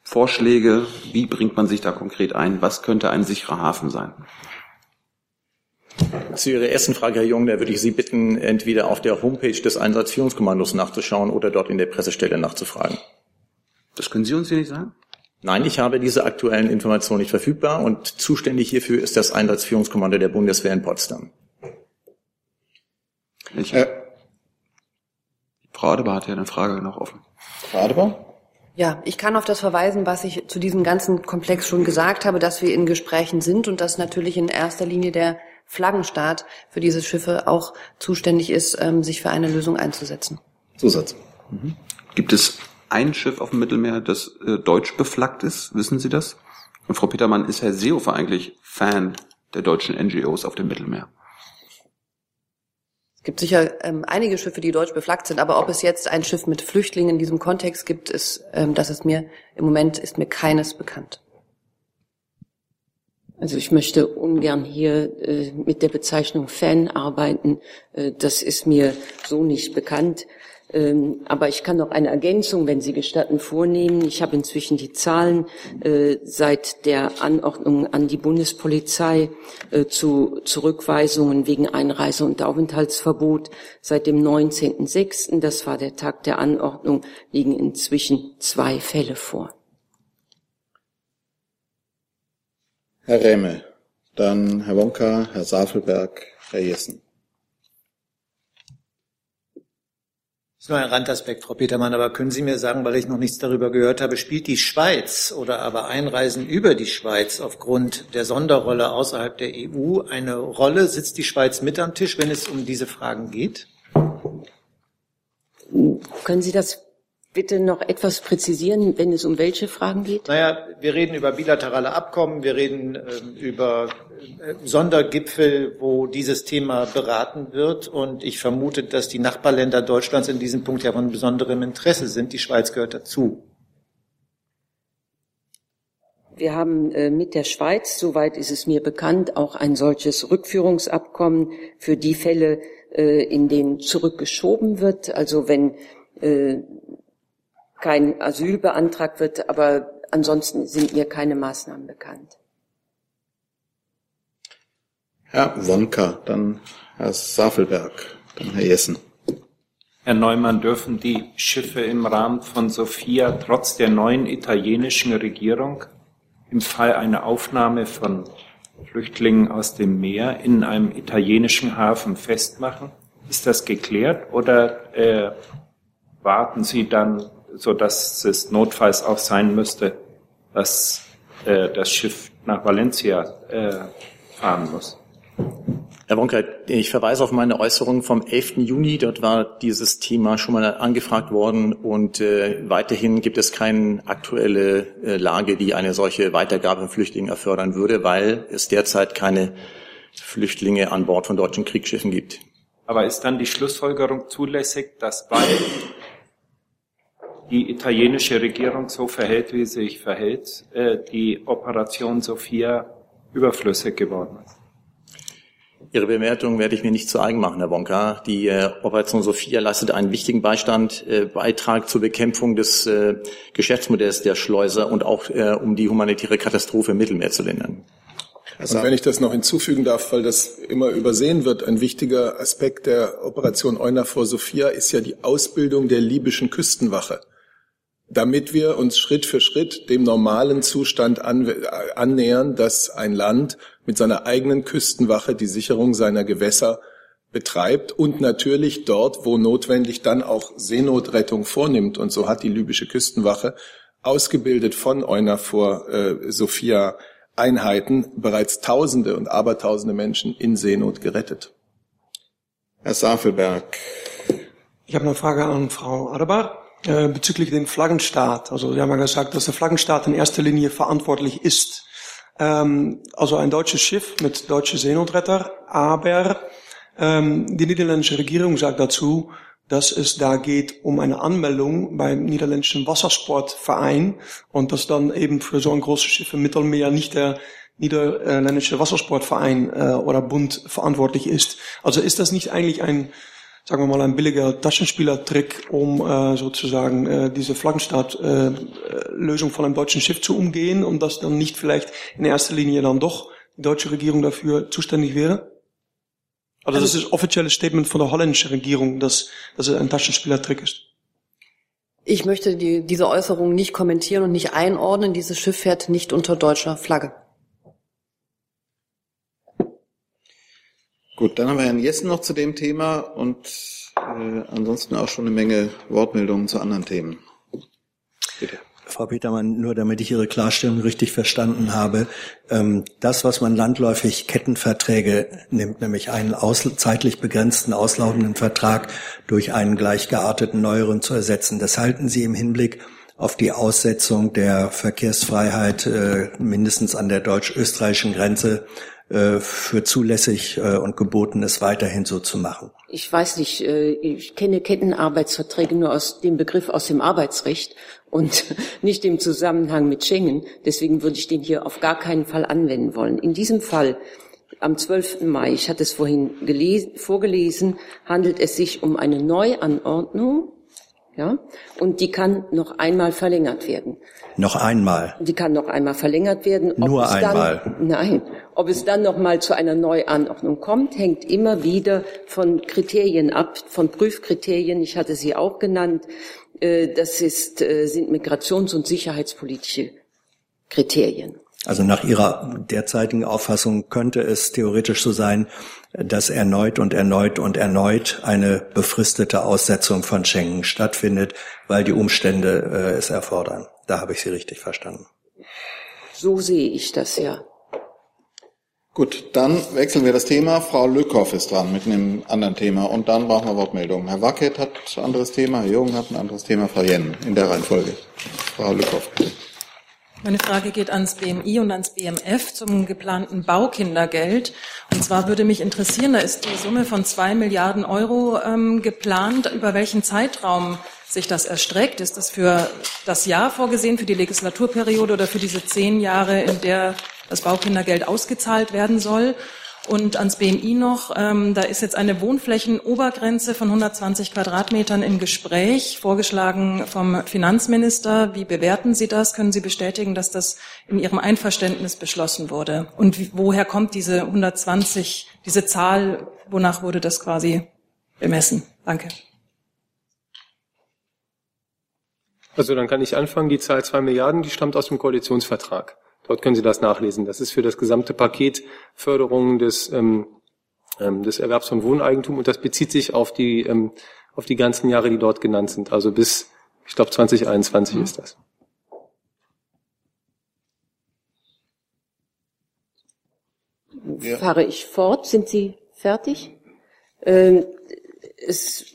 Vorschläge? Wie bringt man sich da konkret ein? Was könnte ein sicherer Hafen sein? Zu Ihrer ersten Frage, Herr Jung, da würde ich Sie bitten, entweder auf der Homepage des Einsatzführungskommandos nachzuschauen oder dort in der Pressestelle nachzufragen. Das können Sie uns hier nicht sagen? Nein, ich habe diese aktuellen Informationen nicht verfügbar und zuständig hierfür ist das Einsatzführungskommando der Bundeswehr in Potsdam. Ich, äh, Frau Adebar hat ja eine Frage noch offen. Frau Adebar? Ja, ich kann auf das verweisen, was ich zu diesem ganzen Komplex schon gesagt habe, dass wir in Gesprächen sind und dass natürlich in erster Linie der Flaggenstaat für diese Schiffe auch zuständig ist, ähm, sich für eine Lösung einzusetzen. Zusatz. Mhm. Gibt es ein Schiff auf dem Mittelmeer, das äh, deutsch beflaggt ist? Wissen Sie das? Und Frau Petermann, ist Herr Seehofer eigentlich Fan der deutschen NGOs auf dem Mittelmeer? Es gibt sicher ähm, einige Schiffe, die deutsch beflaggt sind, aber ob es jetzt ein Schiff mit Flüchtlingen in diesem Kontext gibt, ist, ähm, das ist mir im Moment ist mir keines bekannt. Also ich möchte ungern hier äh, mit der Bezeichnung Fan arbeiten. Äh, das ist mir so nicht bekannt. Ähm, aber ich kann noch eine Ergänzung, wenn Sie gestatten, vornehmen. Ich habe inzwischen die Zahlen äh, seit der Anordnung an die Bundespolizei äh, zu Zurückweisungen wegen Einreise- und Aufenthaltsverbot seit dem 19.06., das war der Tag der Anordnung, liegen inzwischen zwei Fälle vor. Herr Rehme, dann Herr Wonka, Herr Safelberg, Herr Jessen. Das ist nur ein Randaspekt, Frau Petermann, aber können Sie mir sagen, weil ich noch nichts darüber gehört habe, spielt die Schweiz oder aber Einreisen über die Schweiz aufgrund der Sonderrolle außerhalb der EU eine Rolle? Sitzt die Schweiz mit am Tisch, wenn es um diese Fragen geht? Können Sie das bitte noch etwas präzisieren, wenn es um welche Fragen geht? Naja, wir reden über bilaterale Abkommen, wir reden äh, über Sondergipfel, wo dieses Thema beraten wird. Und ich vermute, dass die Nachbarländer Deutschlands in diesem Punkt ja von besonderem Interesse sind. Die Schweiz gehört dazu. Wir haben äh, mit der Schweiz, soweit ist es mir bekannt, auch ein solches Rückführungsabkommen für die Fälle, äh, in denen zurückgeschoben wird. Also wenn äh, kein Asyl beantragt wird, aber ansonsten sind mir keine Maßnahmen bekannt. Herr Wonka, dann Herr Safelberg, dann Herr Jessen. Herr Neumann, dürfen die Schiffe im Rahmen von Sophia trotz der neuen italienischen Regierung im Fall einer Aufnahme von Flüchtlingen aus dem Meer in einem italienischen Hafen festmachen? Ist das geklärt oder äh, warten Sie dann so dass es notfalls auch sein müsste, dass äh, das Schiff nach Valencia äh, fahren muss. Herr Wonka, ich verweise auf meine Äußerung vom 11. Juni. Dort war dieses Thema schon mal angefragt worden und äh, weiterhin gibt es keine aktuelle äh, Lage, die eine solche Weitergabe von Flüchtlingen erfordern würde, weil es derzeit keine Flüchtlinge an Bord von deutschen Kriegsschiffen gibt. Aber ist dann die Schlussfolgerung zulässig, dass weil die italienische Regierung so verhält, wie sie sich verhält, äh, die Operation Sophia überflüssig geworden ist? Ihre Bemerkung werde ich mir nicht zu eigen machen, Herr Wonka. Die äh, Operation Sophia leistet einen wichtigen Beistand, äh, Beitrag zur Bekämpfung des äh, Geschäftsmodells der Schleuser und auch äh, um die humanitäre Katastrophe im Mittelmeer zu lindern. Und wenn ich das noch hinzufügen darf, weil das immer übersehen wird, ein wichtiger Aspekt der Operation EUNAVFOR Sophia ist ja die Ausbildung der libyschen Küstenwache damit wir uns Schritt für Schritt dem normalen Zustand annähern, dass ein Land mit seiner eigenen Küstenwache die Sicherung seiner Gewässer betreibt und natürlich dort, wo notwendig, dann auch Seenotrettung vornimmt. Und so hat die libysche Küstenwache ausgebildet von EUNAVFOR äh, Sophia Einheiten bereits Tausende und Abertausende Menschen in Seenot gerettet. Herr Safelberg. Ich habe eine Frage an Frau Adebar. Äh, bezüglich den Flaggenstaat. Also Sie haben ja gesagt, dass der Flaggenstaat in erster Linie verantwortlich ist. Ähm, also ein deutsches Schiff mit deutschen Seenotretter, aber ähm, die niederländische Regierung sagt dazu, dass es da geht um eine Anmeldung beim niederländischen Wassersportverein und dass dann eben für so ein großes Schiff im Mittelmeer nicht der niederländische Wassersportverein äh, oder Bund verantwortlich ist. Also ist das nicht eigentlich ein sagen wir mal, ein billiger Taschenspielertrick, um äh, sozusagen äh, diese Flaggenstaat-Lösung äh, von einem deutschen Schiff zu umgehen und dass dann nicht vielleicht in erster Linie dann doch die deutsche Regierung dafür zuständig wäre? Also das ist das offizielle Statement von der holländischen Regierung, dass, dass es ein Taschenspielertrick ist. Ich möchte die, diese Äußerung nicht kommentieren und nicht einordnen. Dieses Schiff fährt nicht unter deutscher Flagge. Gut, dann haben wir Herrn Jessen noch zu dem Thema und äh, ansonsten auch schon eine Menge Wortmeldungen zu anderen Themen. Bitte. Frau Petermann, nur damit ich Ihre Klarstellung richtig verstanden habe, ähm, das, was man landläufig Kettenverträge nimmt, nämlich einen aus, zeitlich begrenzten, auslaufenden Vertrag durch einen gleichgearteten neueren zu ersetzen, das halten Sie im Hinblick auf die Aussetzung der Verkehrsfreiheit äh, mindestens an der deutsch-österreichischen Grenze äh, für zulässig äh, und geboten ist, weiterhin so zu machen? Ich weiß nicht, äh, ich kenne Kettenarbeitsverträge nur aus dem Begriff aus dem Arbeitsrecht und nicht im Zusammenhang mit Schengen. Deswegen würde ich den hier auf gar keinen Fall anwenden wollen. In diesem Fall am 12. Mai, ich hatte es vorhin gelesen, vorgelesen, handelt es sich um eine Neuanordnung ja, und die kann noch einmal verlängert werden. Noch einmal. Die kann noch einmal verlängert werden. Ob Nur einmal. Dann, nein. Ob es dann noch mal zu einer Neuanordnung kommt, hängt immer wieder von Kriterien ab, von Prüfkriterien. Ich hatte sie auch genannt. Äh, das ist, äh, sind migrations- und sicherheitspolitische Kriterien. Also nach Ihrer derzeitigen Auffassung könnte es theoretisch so sein, dass erneut und erneut und erneut eine befristete Aussetzung von Schengen stattfindet, weil die Umstände äh, es erfordern. Da habe ich Sie richtig verstanden. So sehe ich das ja. Gut, dann wechseln wir das Thema. Frau Lückhoff ist dran mit einem anderen Thema und dann brauchen wir Wortmeldungen. Herr Wackett hat ein anderes Thema, Herr Jung hat ein anderes Thema, Frau Jen in der Reihenfolge. Frau Lückhoff, bitte. Meine Frage geht ans BMI und ans BMF zum geplanten Baukindergeld. Und zwar würde mich interessieren, da ist die Summe von zwei Milliarden Euro ähm, geplant. Über welchen Zeitraum sich das erstreckt? Ist das für das Jahr vorgesehen, für die Legislaturperiode oder für diese zehn Jahre, in der das Baukindergeld ausgezahlt werden soll? Und ans BMI noch, ähm, da ist jetzt eine Wohnflächenobergrenze von 120 Quadratmetern im Gespräch, vorgeschlagen vom Finanzminister. Wie bewerten Sie das? Können Sie bestätigen, dass das in Ihrem Einverständnis beschlossen wurde? Und wie, woher kommt diese 120, diese Zahl? Wonach wurde das quasi bemessen? Danke. Also dann kann ich anfangen. Die Zahl zwei Milliarden, die stammt aus dem Koalitionsvertrag. Dort können Sie das nachlesen. Das ist für das gesamte Paket Förderung des, ähm, ähm, des Erwerbs von Wohneigentum und das bezieht sich auf die, ähm, auf die ganzen Jahre, die dort genannt sind. Also bis, ich glaube, 2021 mhm. ist das. ja. fahre ich fort. Sind Sie fertig? Ähm, es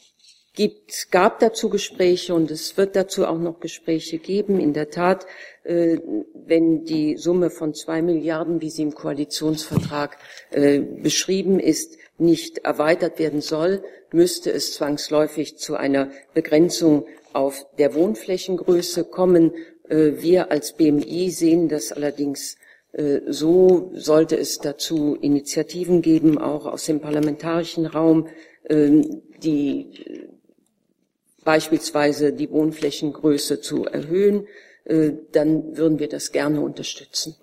gibt, gab dazu Gespräche und es wird dazu auch noch Gespräche geben. In der Tat, äh, wenn die Summe von zwei Milliarden, wie sie im Koalitionsvertrag äh, beschrieben ist, nicht erweitert werden soll, müsste es zwangsläufig zu einer Begrenzung auf der Wohnflächengröße kommen. Äh, wir als BMI sehen das allerdings äh, so, sollte es dazu Initiativen geben, auch aus dem parlamentarischen Raum, die äh, beispielsweise die Wohnflächengröße zu erhöhen, dann würden wir das gerne unterstützen.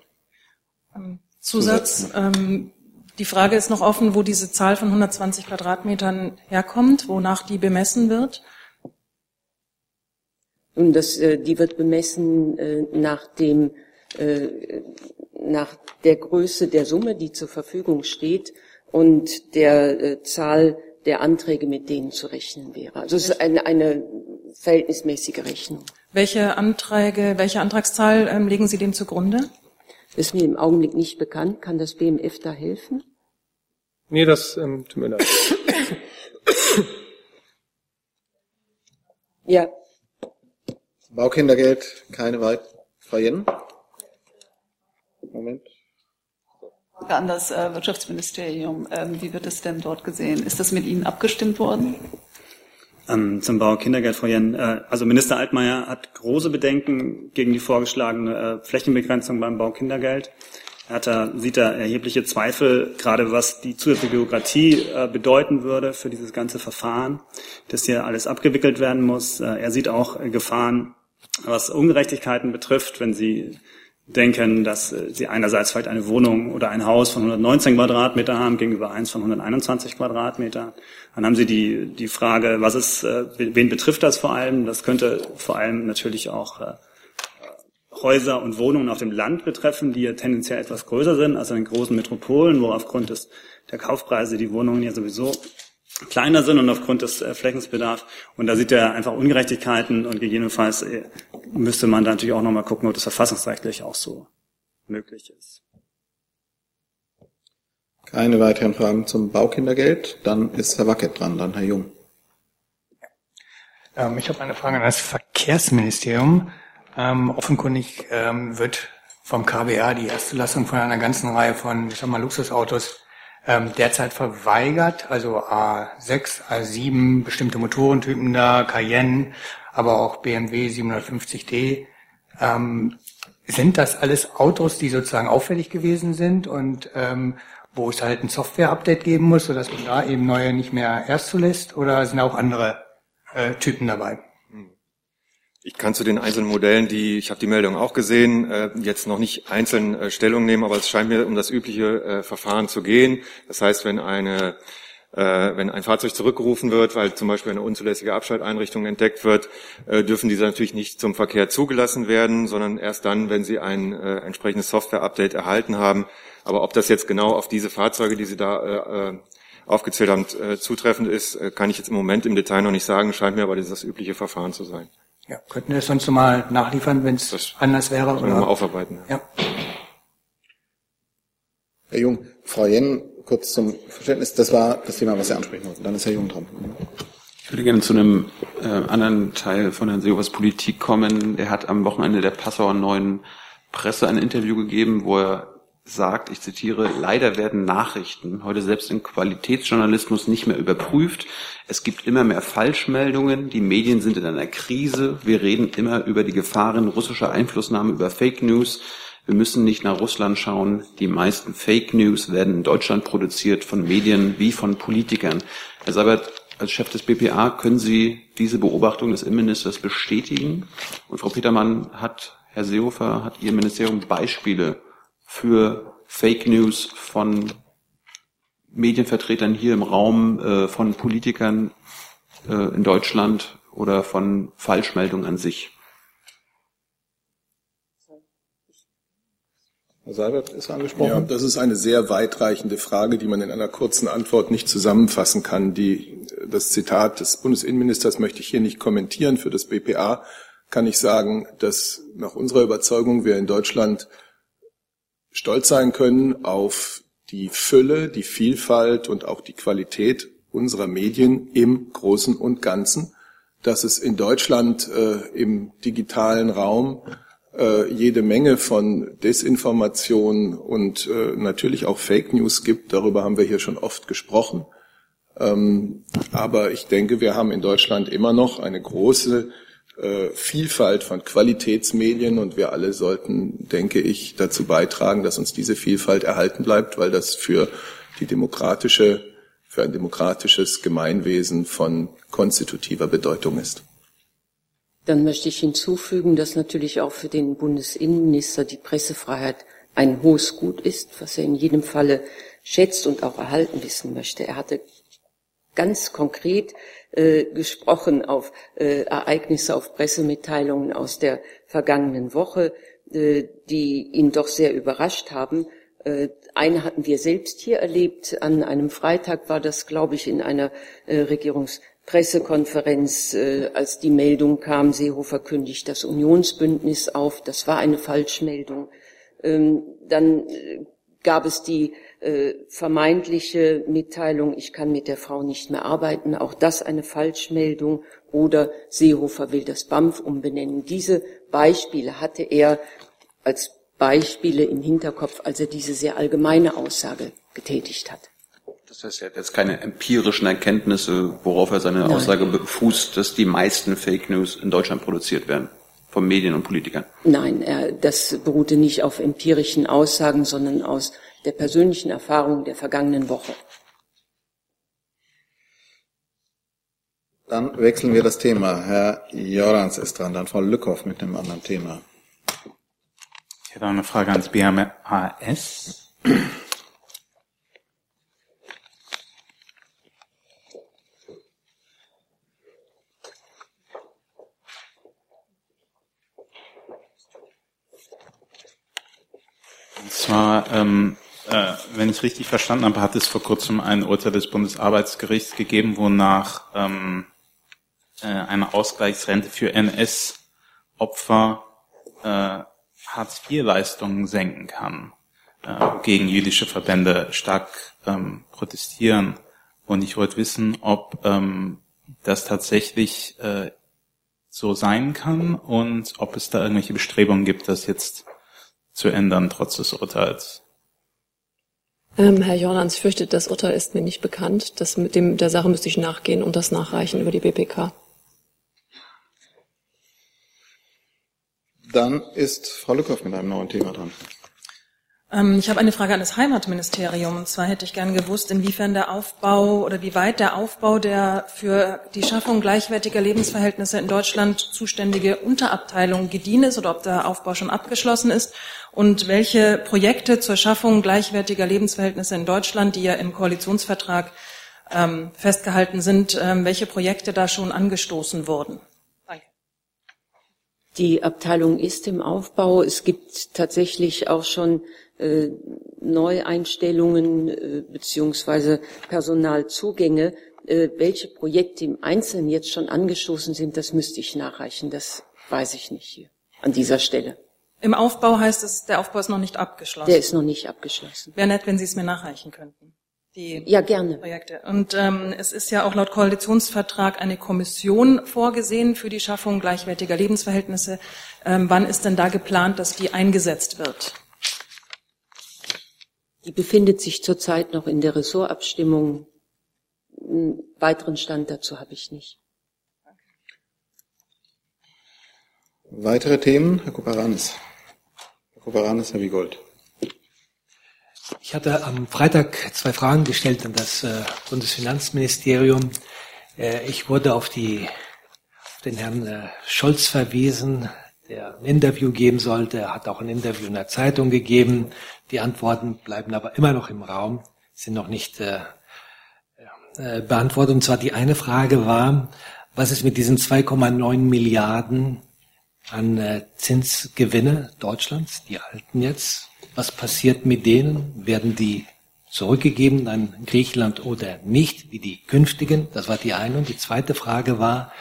Ähm, Zusatz, ähm, die Frage ist noch offen, wo diese Zahl von 120 Quadratmetern herkommt, wonach die bemessen wird. Und das, äh, die wird bemessen äh, nach dem, äh, nach der Größe der Summe, die zur Verfügung steht und der äh, Zahl der Anträge, mit denen zu rechnen wäre. Also es ist eine, eine verhältnismäßige Rechnung. Welche Anträge, welche Antragszahl ähm, legen Sie dem zugrunde? Ist mir im Augenblick nicht bekannt. Kann das BMF da helfen? Nee, das ähm, tut mir leid. ja. Baukindergeld, keine weit. Frau Jen? Moment. An das äh, Wirtschaftsministerium. Ähm, wie wird es denn dort gesehen? Ist das mit Ihnen abgestimmt worden? Ähm, zum Bau Kindergeld, Frau Jen. Äh, also Minister Altmaier hat große Bedenken gegen die vorgeschlagene äh, Flächenbegrenzung beim Bau Kindergeld. Er hat da, sieht da erhebliche Zweifel, gerade was die zusätzliche Bürokratie äh, bedeuten würde für dieses ganze Verfahren, dass hier alles abgewickelt werden muss. Äh, er sieht auch Gefahren, was Ungerechtigkeiten betrifft, wenn Sie denken, dass äh, Sie einerseits vielleicht eine Wohnung oder ein Haus von 119 Quadratmeter haben gegenüber eins von 121 Quadratmeter. Dann haben Sie die, die Frage, was ist, äh, wen betrifft das vor allem? Das könnte vor allem natürlich auch äh, Häuser und Wohnungen auf dem Land betreffen, die ja tendenziell etwas größer sind als in den großen Metropolen, wo aufgrund des, der Kaufpreise die Wohnungen ja sowieso kleiner sind und aufgrund des äh, Flächensbedarfs. Und da sieht er einfach Ungerechtigkeiten und gegebenenfalls äh, müsste man da natürlich auch nochmal gucken, ob das verfassungsrechtlich auch so möglich ist. Keine weiteren Fragen zum Baukindergeld. Dann ist Herr Wackett dran, dann Herr Jung. Ähm, ich habe eine Frage an das Verkehrsministerium. Ähm, offenkundig ähm, wird vom KBA die erste Lassung von einer ganzen Reihe von, ich sag mal, Luxusautos ähm, derzeit verweigert. Also A6, A7, bestimmte Motorentypen da, Cayenne, aber auch BMW 750D. Ähm, sind das alles Autos, die sozusagen auffällig gewesen sind und ähm, wo es halt ein Software-Update geben muss, sodass man da eben neue nicht mehr erst zulässt? Oder sind auch andere äh, Typen dabei? Ich kann zu den einzelnen Modellen, die ich habe die Meldung auch gesehen, äh, jetzt noch nicht einzeln äh, Stellung nehmen, aber es scheint mir um das übliche äh, Verfahren zu gehen. Das heißt, wenn eine äh, wenn ein Fahrzeug zurückgerufen wird, weil zum Beispiel eine unzulässige Abschalteinrichtung entdeckt wird, äh, dürfen diese natürlich nicht zum Verkehr zugelassen werden, sondern erst dann, wenn sie ein entsprechendes Software-Update erhalten haben. Aber ob das jetzt genau auf diese Fahrzeuge, die Sie da aufgezählt haben, zutreffend ist, kann ich jetzt im Moment im Detail noch nicht sagen. Scheint mir aber das übliche Verfahren zu sein. Ja, könnten wir das sonst mal nachliefern, wenn es anders wäre? Oder? Mal aufarbeiten. Ja. Herr Jung, Frau Jen, kurz zum Verständnis, das war das Thema, was Sie ansprechen wollten. Dann ist Herr Jung dran. Ich würde gerne zu einem äh, anderen Teil von Herrn Seehovers Politik kommen. Er hat am Wochenende der Passauer Neuen Presse ein Interview gegeben, wo er sagt, ich zitiere, leider werden Nachrichten heute selbst im Qualitätsjournalismus nicht mehr überprüft. Es gibt immer mehr Falschmeldungen. Die Medien sind in einer Krise. Wir reden immer über die Gefahren russischer Einflussnahme, über Fake News. Wir müssen nicht nach Russland schauen. Die meisten Fake News werden in Deutschland produziert von Medien wie von Politikern. Herr Seibert, als Chef des BPA können Sie diese Beobachtung des Innenministers bestätigen? Und Frau Petermann hat, Herr Seehofer, hat Ihr Ministerium Beispiele für Fake News von Medienvertretern hier im Raum, äh, von Politikern äh, in Deutschland oder von Falschmeldungen an sich? Herr Seibert ist angesprochen. Ja, das ist eine sehr weitreichende Frage, die man in einer kurzen Antwort nicht zusammenfassen kann. Die, das Zitat des Bundesinnenministers möchte ich hier nicht kommentieren. Für das BPA kann ich sagen, dass nach unserer Überzeugung wir in Deutschland stolz sein können auf die Fülle, die Vielfalt und auch die Qualität unserer Medien im Großen und Ganzen, dass es in Deutschland äh, im digitalen Raum äh, jede Menge von Desinformation und äh, natürlich auch Fake News gibt. Darüber haben wir hier schon oft gesprochen. Ähm, aber ich denke, wir haben in Deutschland immer noch eine große äh, Vielfalt von Qualitätsmedien und wir alle sollten, denke ich, dazu beitragen, dass uns diese Vielfalt erhalten bleibt, weil das für die demokratische, für ein demokratisches Gemeinwesen von konstitutiver Bedeutung ist. Dann möchte ich hinzufügen, dass natürlich auch für den Bundesinnenminister die Pressefreiheit ein hohes Gut ist, was er in jedem Falle schätzt und auch erhalten wissen möchte. Er hatte ganz konkret äh, gesprochen auf äh, Ereignisse, auf Pressemitteilungen aus der vergangenen Woche, äh, die ihn doch sehr überrascht haben. Äh, eine hatten wir selbst hier erlebt. An einem Freitag war das, glaube ich, in einer äh, Regierungspressekonferenz, äh, als die Meldung kam, Seehofer kündigt das Unionsbündnis auf. Das war eine Falschmeldung. Ähm, dann gab es die äh, vermeintliche Mitteilung, ich kann mit der Frau nicht mehr arbeiten, auch das eine Falschmeldung oder Seehofer will das BAMF umbenennen. Diese Beispiele hatte er als Beispiele im Hinterkopf, als er diese sehr allgemeine Aussage getätigt hat. Das heißt, er hat jetzt keine empirischen Erkenntnisse, worauf er seine Nein. Aussage befußt, dass die meisten Fake News in Deutschland produziert werden von Medien und Politikern. Nein, er, das beruhte nicht auf empirischen Aussagen, sondern aus der persönlichen Erfahrung der vergangenen Woche. Dann wechseln wir das Thema. Herr Jorans ist dran, dann Frau Lückhoff mit einem anderen Thema. Ich hätte eine Frage ans BMAS. Und zwar ähm, äh, wenn ich richtig verstanden habe, hat es vor kurzem ein Urteil des Bundesarbeitsgerichts gegeben, wonach ähm, äh, eine Ausgleichsrente für NS-Opfer äh, Hartz-IV-Leistungen senken kann, äh, gegen jüdische Verbände stark ähm, protestieren. Und ich wollte wissen, ob ähm, das tatsächlich äh, so sein kann und ob es da irgendwelche Bestrebungen gibt, das jetzt zu ändern, trotz des Urteils. Ähm, Herr Jornans fürchtet, das Urteil ist mir nicht bekannt. Das mit dem, der Sache müsste ich nachgehen und das nachreichen über die BPK. Dann ist Frau Lückhoff mit einem neuen Thema dran. Ähm, ich habe eine Frage an das Heimatministerium. Und zwar hätte ich gern gewusst, inwiefern der Aufbau oder wie weit der Aufbau der für die Schaffung gleichwertiger Lebensverhältnisse in Deutschland zuständige Unterabteilung gediehen ist oder ob der Aufbau schon abgeschlossen ist und welche Projekte zur Schaffung gleichwertiger Lebensverhältnisse in Deutschland, die ja im Koalitionsvertrag ähm, festgehalten sind, ähm, welche Projekte da schon angestoßen wurden. Die Abteilung ist im Aufbau. Es gibt tatsächlich auch schon äh, Neueinstellungen äh, beziehungsweise Personalzugänge. Äh, welche Projekte im Einzelnen jetzt schon angestoßen sind, das müsste ich nachreichen. Das weiß ich nicht hier an dieser Stelle. Im Aufbau heißt es, der Aufbau ist noch nicht abgeschlossen. Der ist noch nicht abgeschlossen. Wäre nett, wenn Sie es mir nachreichen könnten. Die ja, gerne. Projekte. Und ähm, es ist ja auch laut Koalitionsvertrag eine Kommission vorgesehen für die Schaffung gleichwertiger Lebensverhältnisse. Ähm, wann ist denn da geplant, dass die eingesetzt wird? Die befindet sich zurzeit noch in der Ressortabstimmung. Einen weiteren Stand dazu habe ich nicht. Weitere Themen, Herr Koperanis. Herr Koperanis, Herr Wiegold. Ich hatte am Freitag zwei Fragen gestellt an das äh, Bundesfinanzministerium. Äh, ich wurde auf, die, auf den Herrn äh, Scholz verwiesen, der ein Interview geben sollte. Er hat auch ein Interview in der Zeitung gegeben. Die Antworten bleiben aber immer noch im Raum, sind noch nicht äh, äh, beantwortet. Und zwar die eine Frage war, was ist mit diesen 2,9 Milliarden an äh, Zinsgewinne Deutschlands, die alten jetzt? Was passiert mit denen? Werden die zurückgegeben an Griechenland oder nicht, wie die künftigen? Das war die eine. Und die zweite Frage war,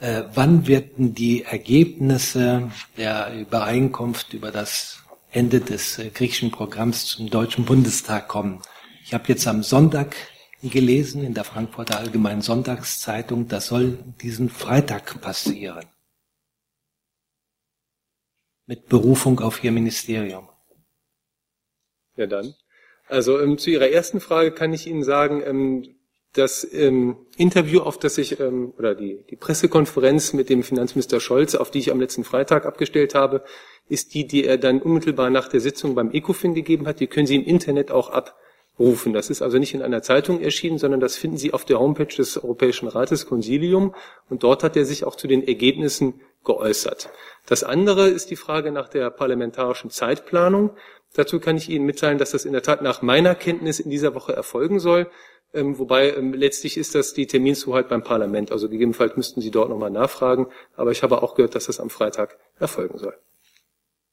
äh, wann werden die Ergebnisse der Übereinkunft über das Ende des äh, griechischen Programms zum Deutschen Bundestag kommen. Ich habe jetzt am Sonntag gelesen in der Frankfurter Allgemeinen Sonntagszeitung, das soll diesen Freitag passieren. Mit Berufung auf Ihr Ministerium. Ja, dann. Also ähm, zu Ihrer ersten Frage kann ich Ihnen sagen, ähm, das ähm, Interview, auf das ich, ähm, oder die, die Pressekonferenz mit dem Finanzminister Scholz, auf die ich am letzten Freitag abgestellt habe, ist die, die er dann unmittelbar nach der Sitzung beim ECOFIN gegeben hat. Die können Sie im Internet auch abrufen. Das ist also nicht in einer Zeitung erschienen, sondern das finden Sie auf der Homepage des Europäischen Rates, Consilium. Und dort hat er sich auch zu den Ergebnissen geäußert. Das andere ist die Frage nach der parlamentarischen Zeitplanung. Dazu kann ich Ihnen mitteilen, dass das in der Tat nach meiner Kenntnis in dieser Woche erfolgen soll. Ähm, wobei ähm, letztlich ist das die Terminshoheit beim Parlament. Also gegebenenfalls müssten Sie dort nochmal nachfragen. Aber ich habe auch gehört, dass das am Freitag erfolgen soll.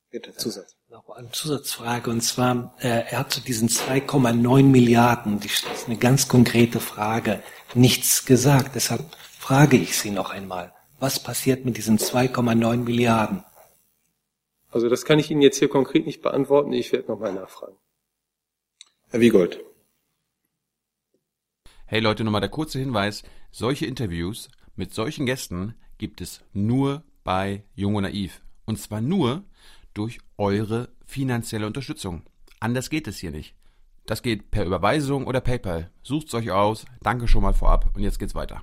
Bitte, Zusatz. Noch eine Zusatzfrage. Und zwar, äh, er hat zu diesen 2,9 Milliarden, das ist eine ganz konkrete Frage, nichts gesagt. Deshalb frage ich Sie noch einmal. Was passiert mit diesen 2,9 Milliarden? Also das kann ich Ihnen jetzt hier konkret nicht beantworten. Ich werde nochmal nachfragen. Herr Wiegold. Hey Leute, nochmal der kurze Hinweis. Solche Interviews mit solchen Gästen gibt es nur bei Jung und Naiv. Und zwar nur durch eure finanzielle Unterstützung. Anders geht es hier nicht. Das geht per Überweisung oder PayPal. Sucht's euch aus. Danke schon mal vorab. Und jetzt geht's weiter.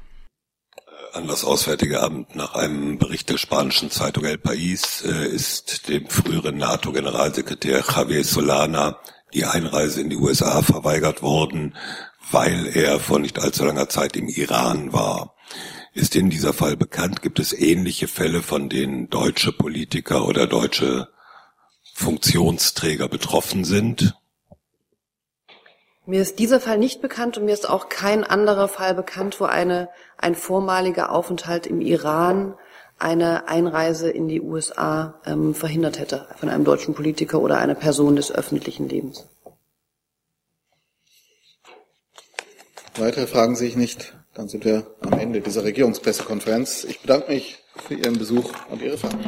An das Auswärtige Amt nach einem Bericht der spanischen Zeitung El País äh, ist dem früheren NATO-Generalsekretär Javier Solana die Einreise in die USA verweigert worden, weil er vor nicht allzu langer Zeit im Iran war. Ist Ihnen dieser Fall bekannt? Gibt es ähnliche Fälle, von denen deutsche Politiker oder deutsche Funktionsträger betroffen sind? Mir ist dieser Fall nicht bekannt und mir ist auch kein anderer Fall bekannt, wo eine, ein vormaliger Aufenthalt im Iran eine Einreise in die USA ähm, verhindert hätte von einem deutschen Politiker oder einer Person des öffentlichen Lebens. Weitere Fragen sehe ich nicht. Dann sind wir am Ende dieser Regierungspressekonferenz. Ich bedanke mich für Ihren Besuch und Ihre Fragen.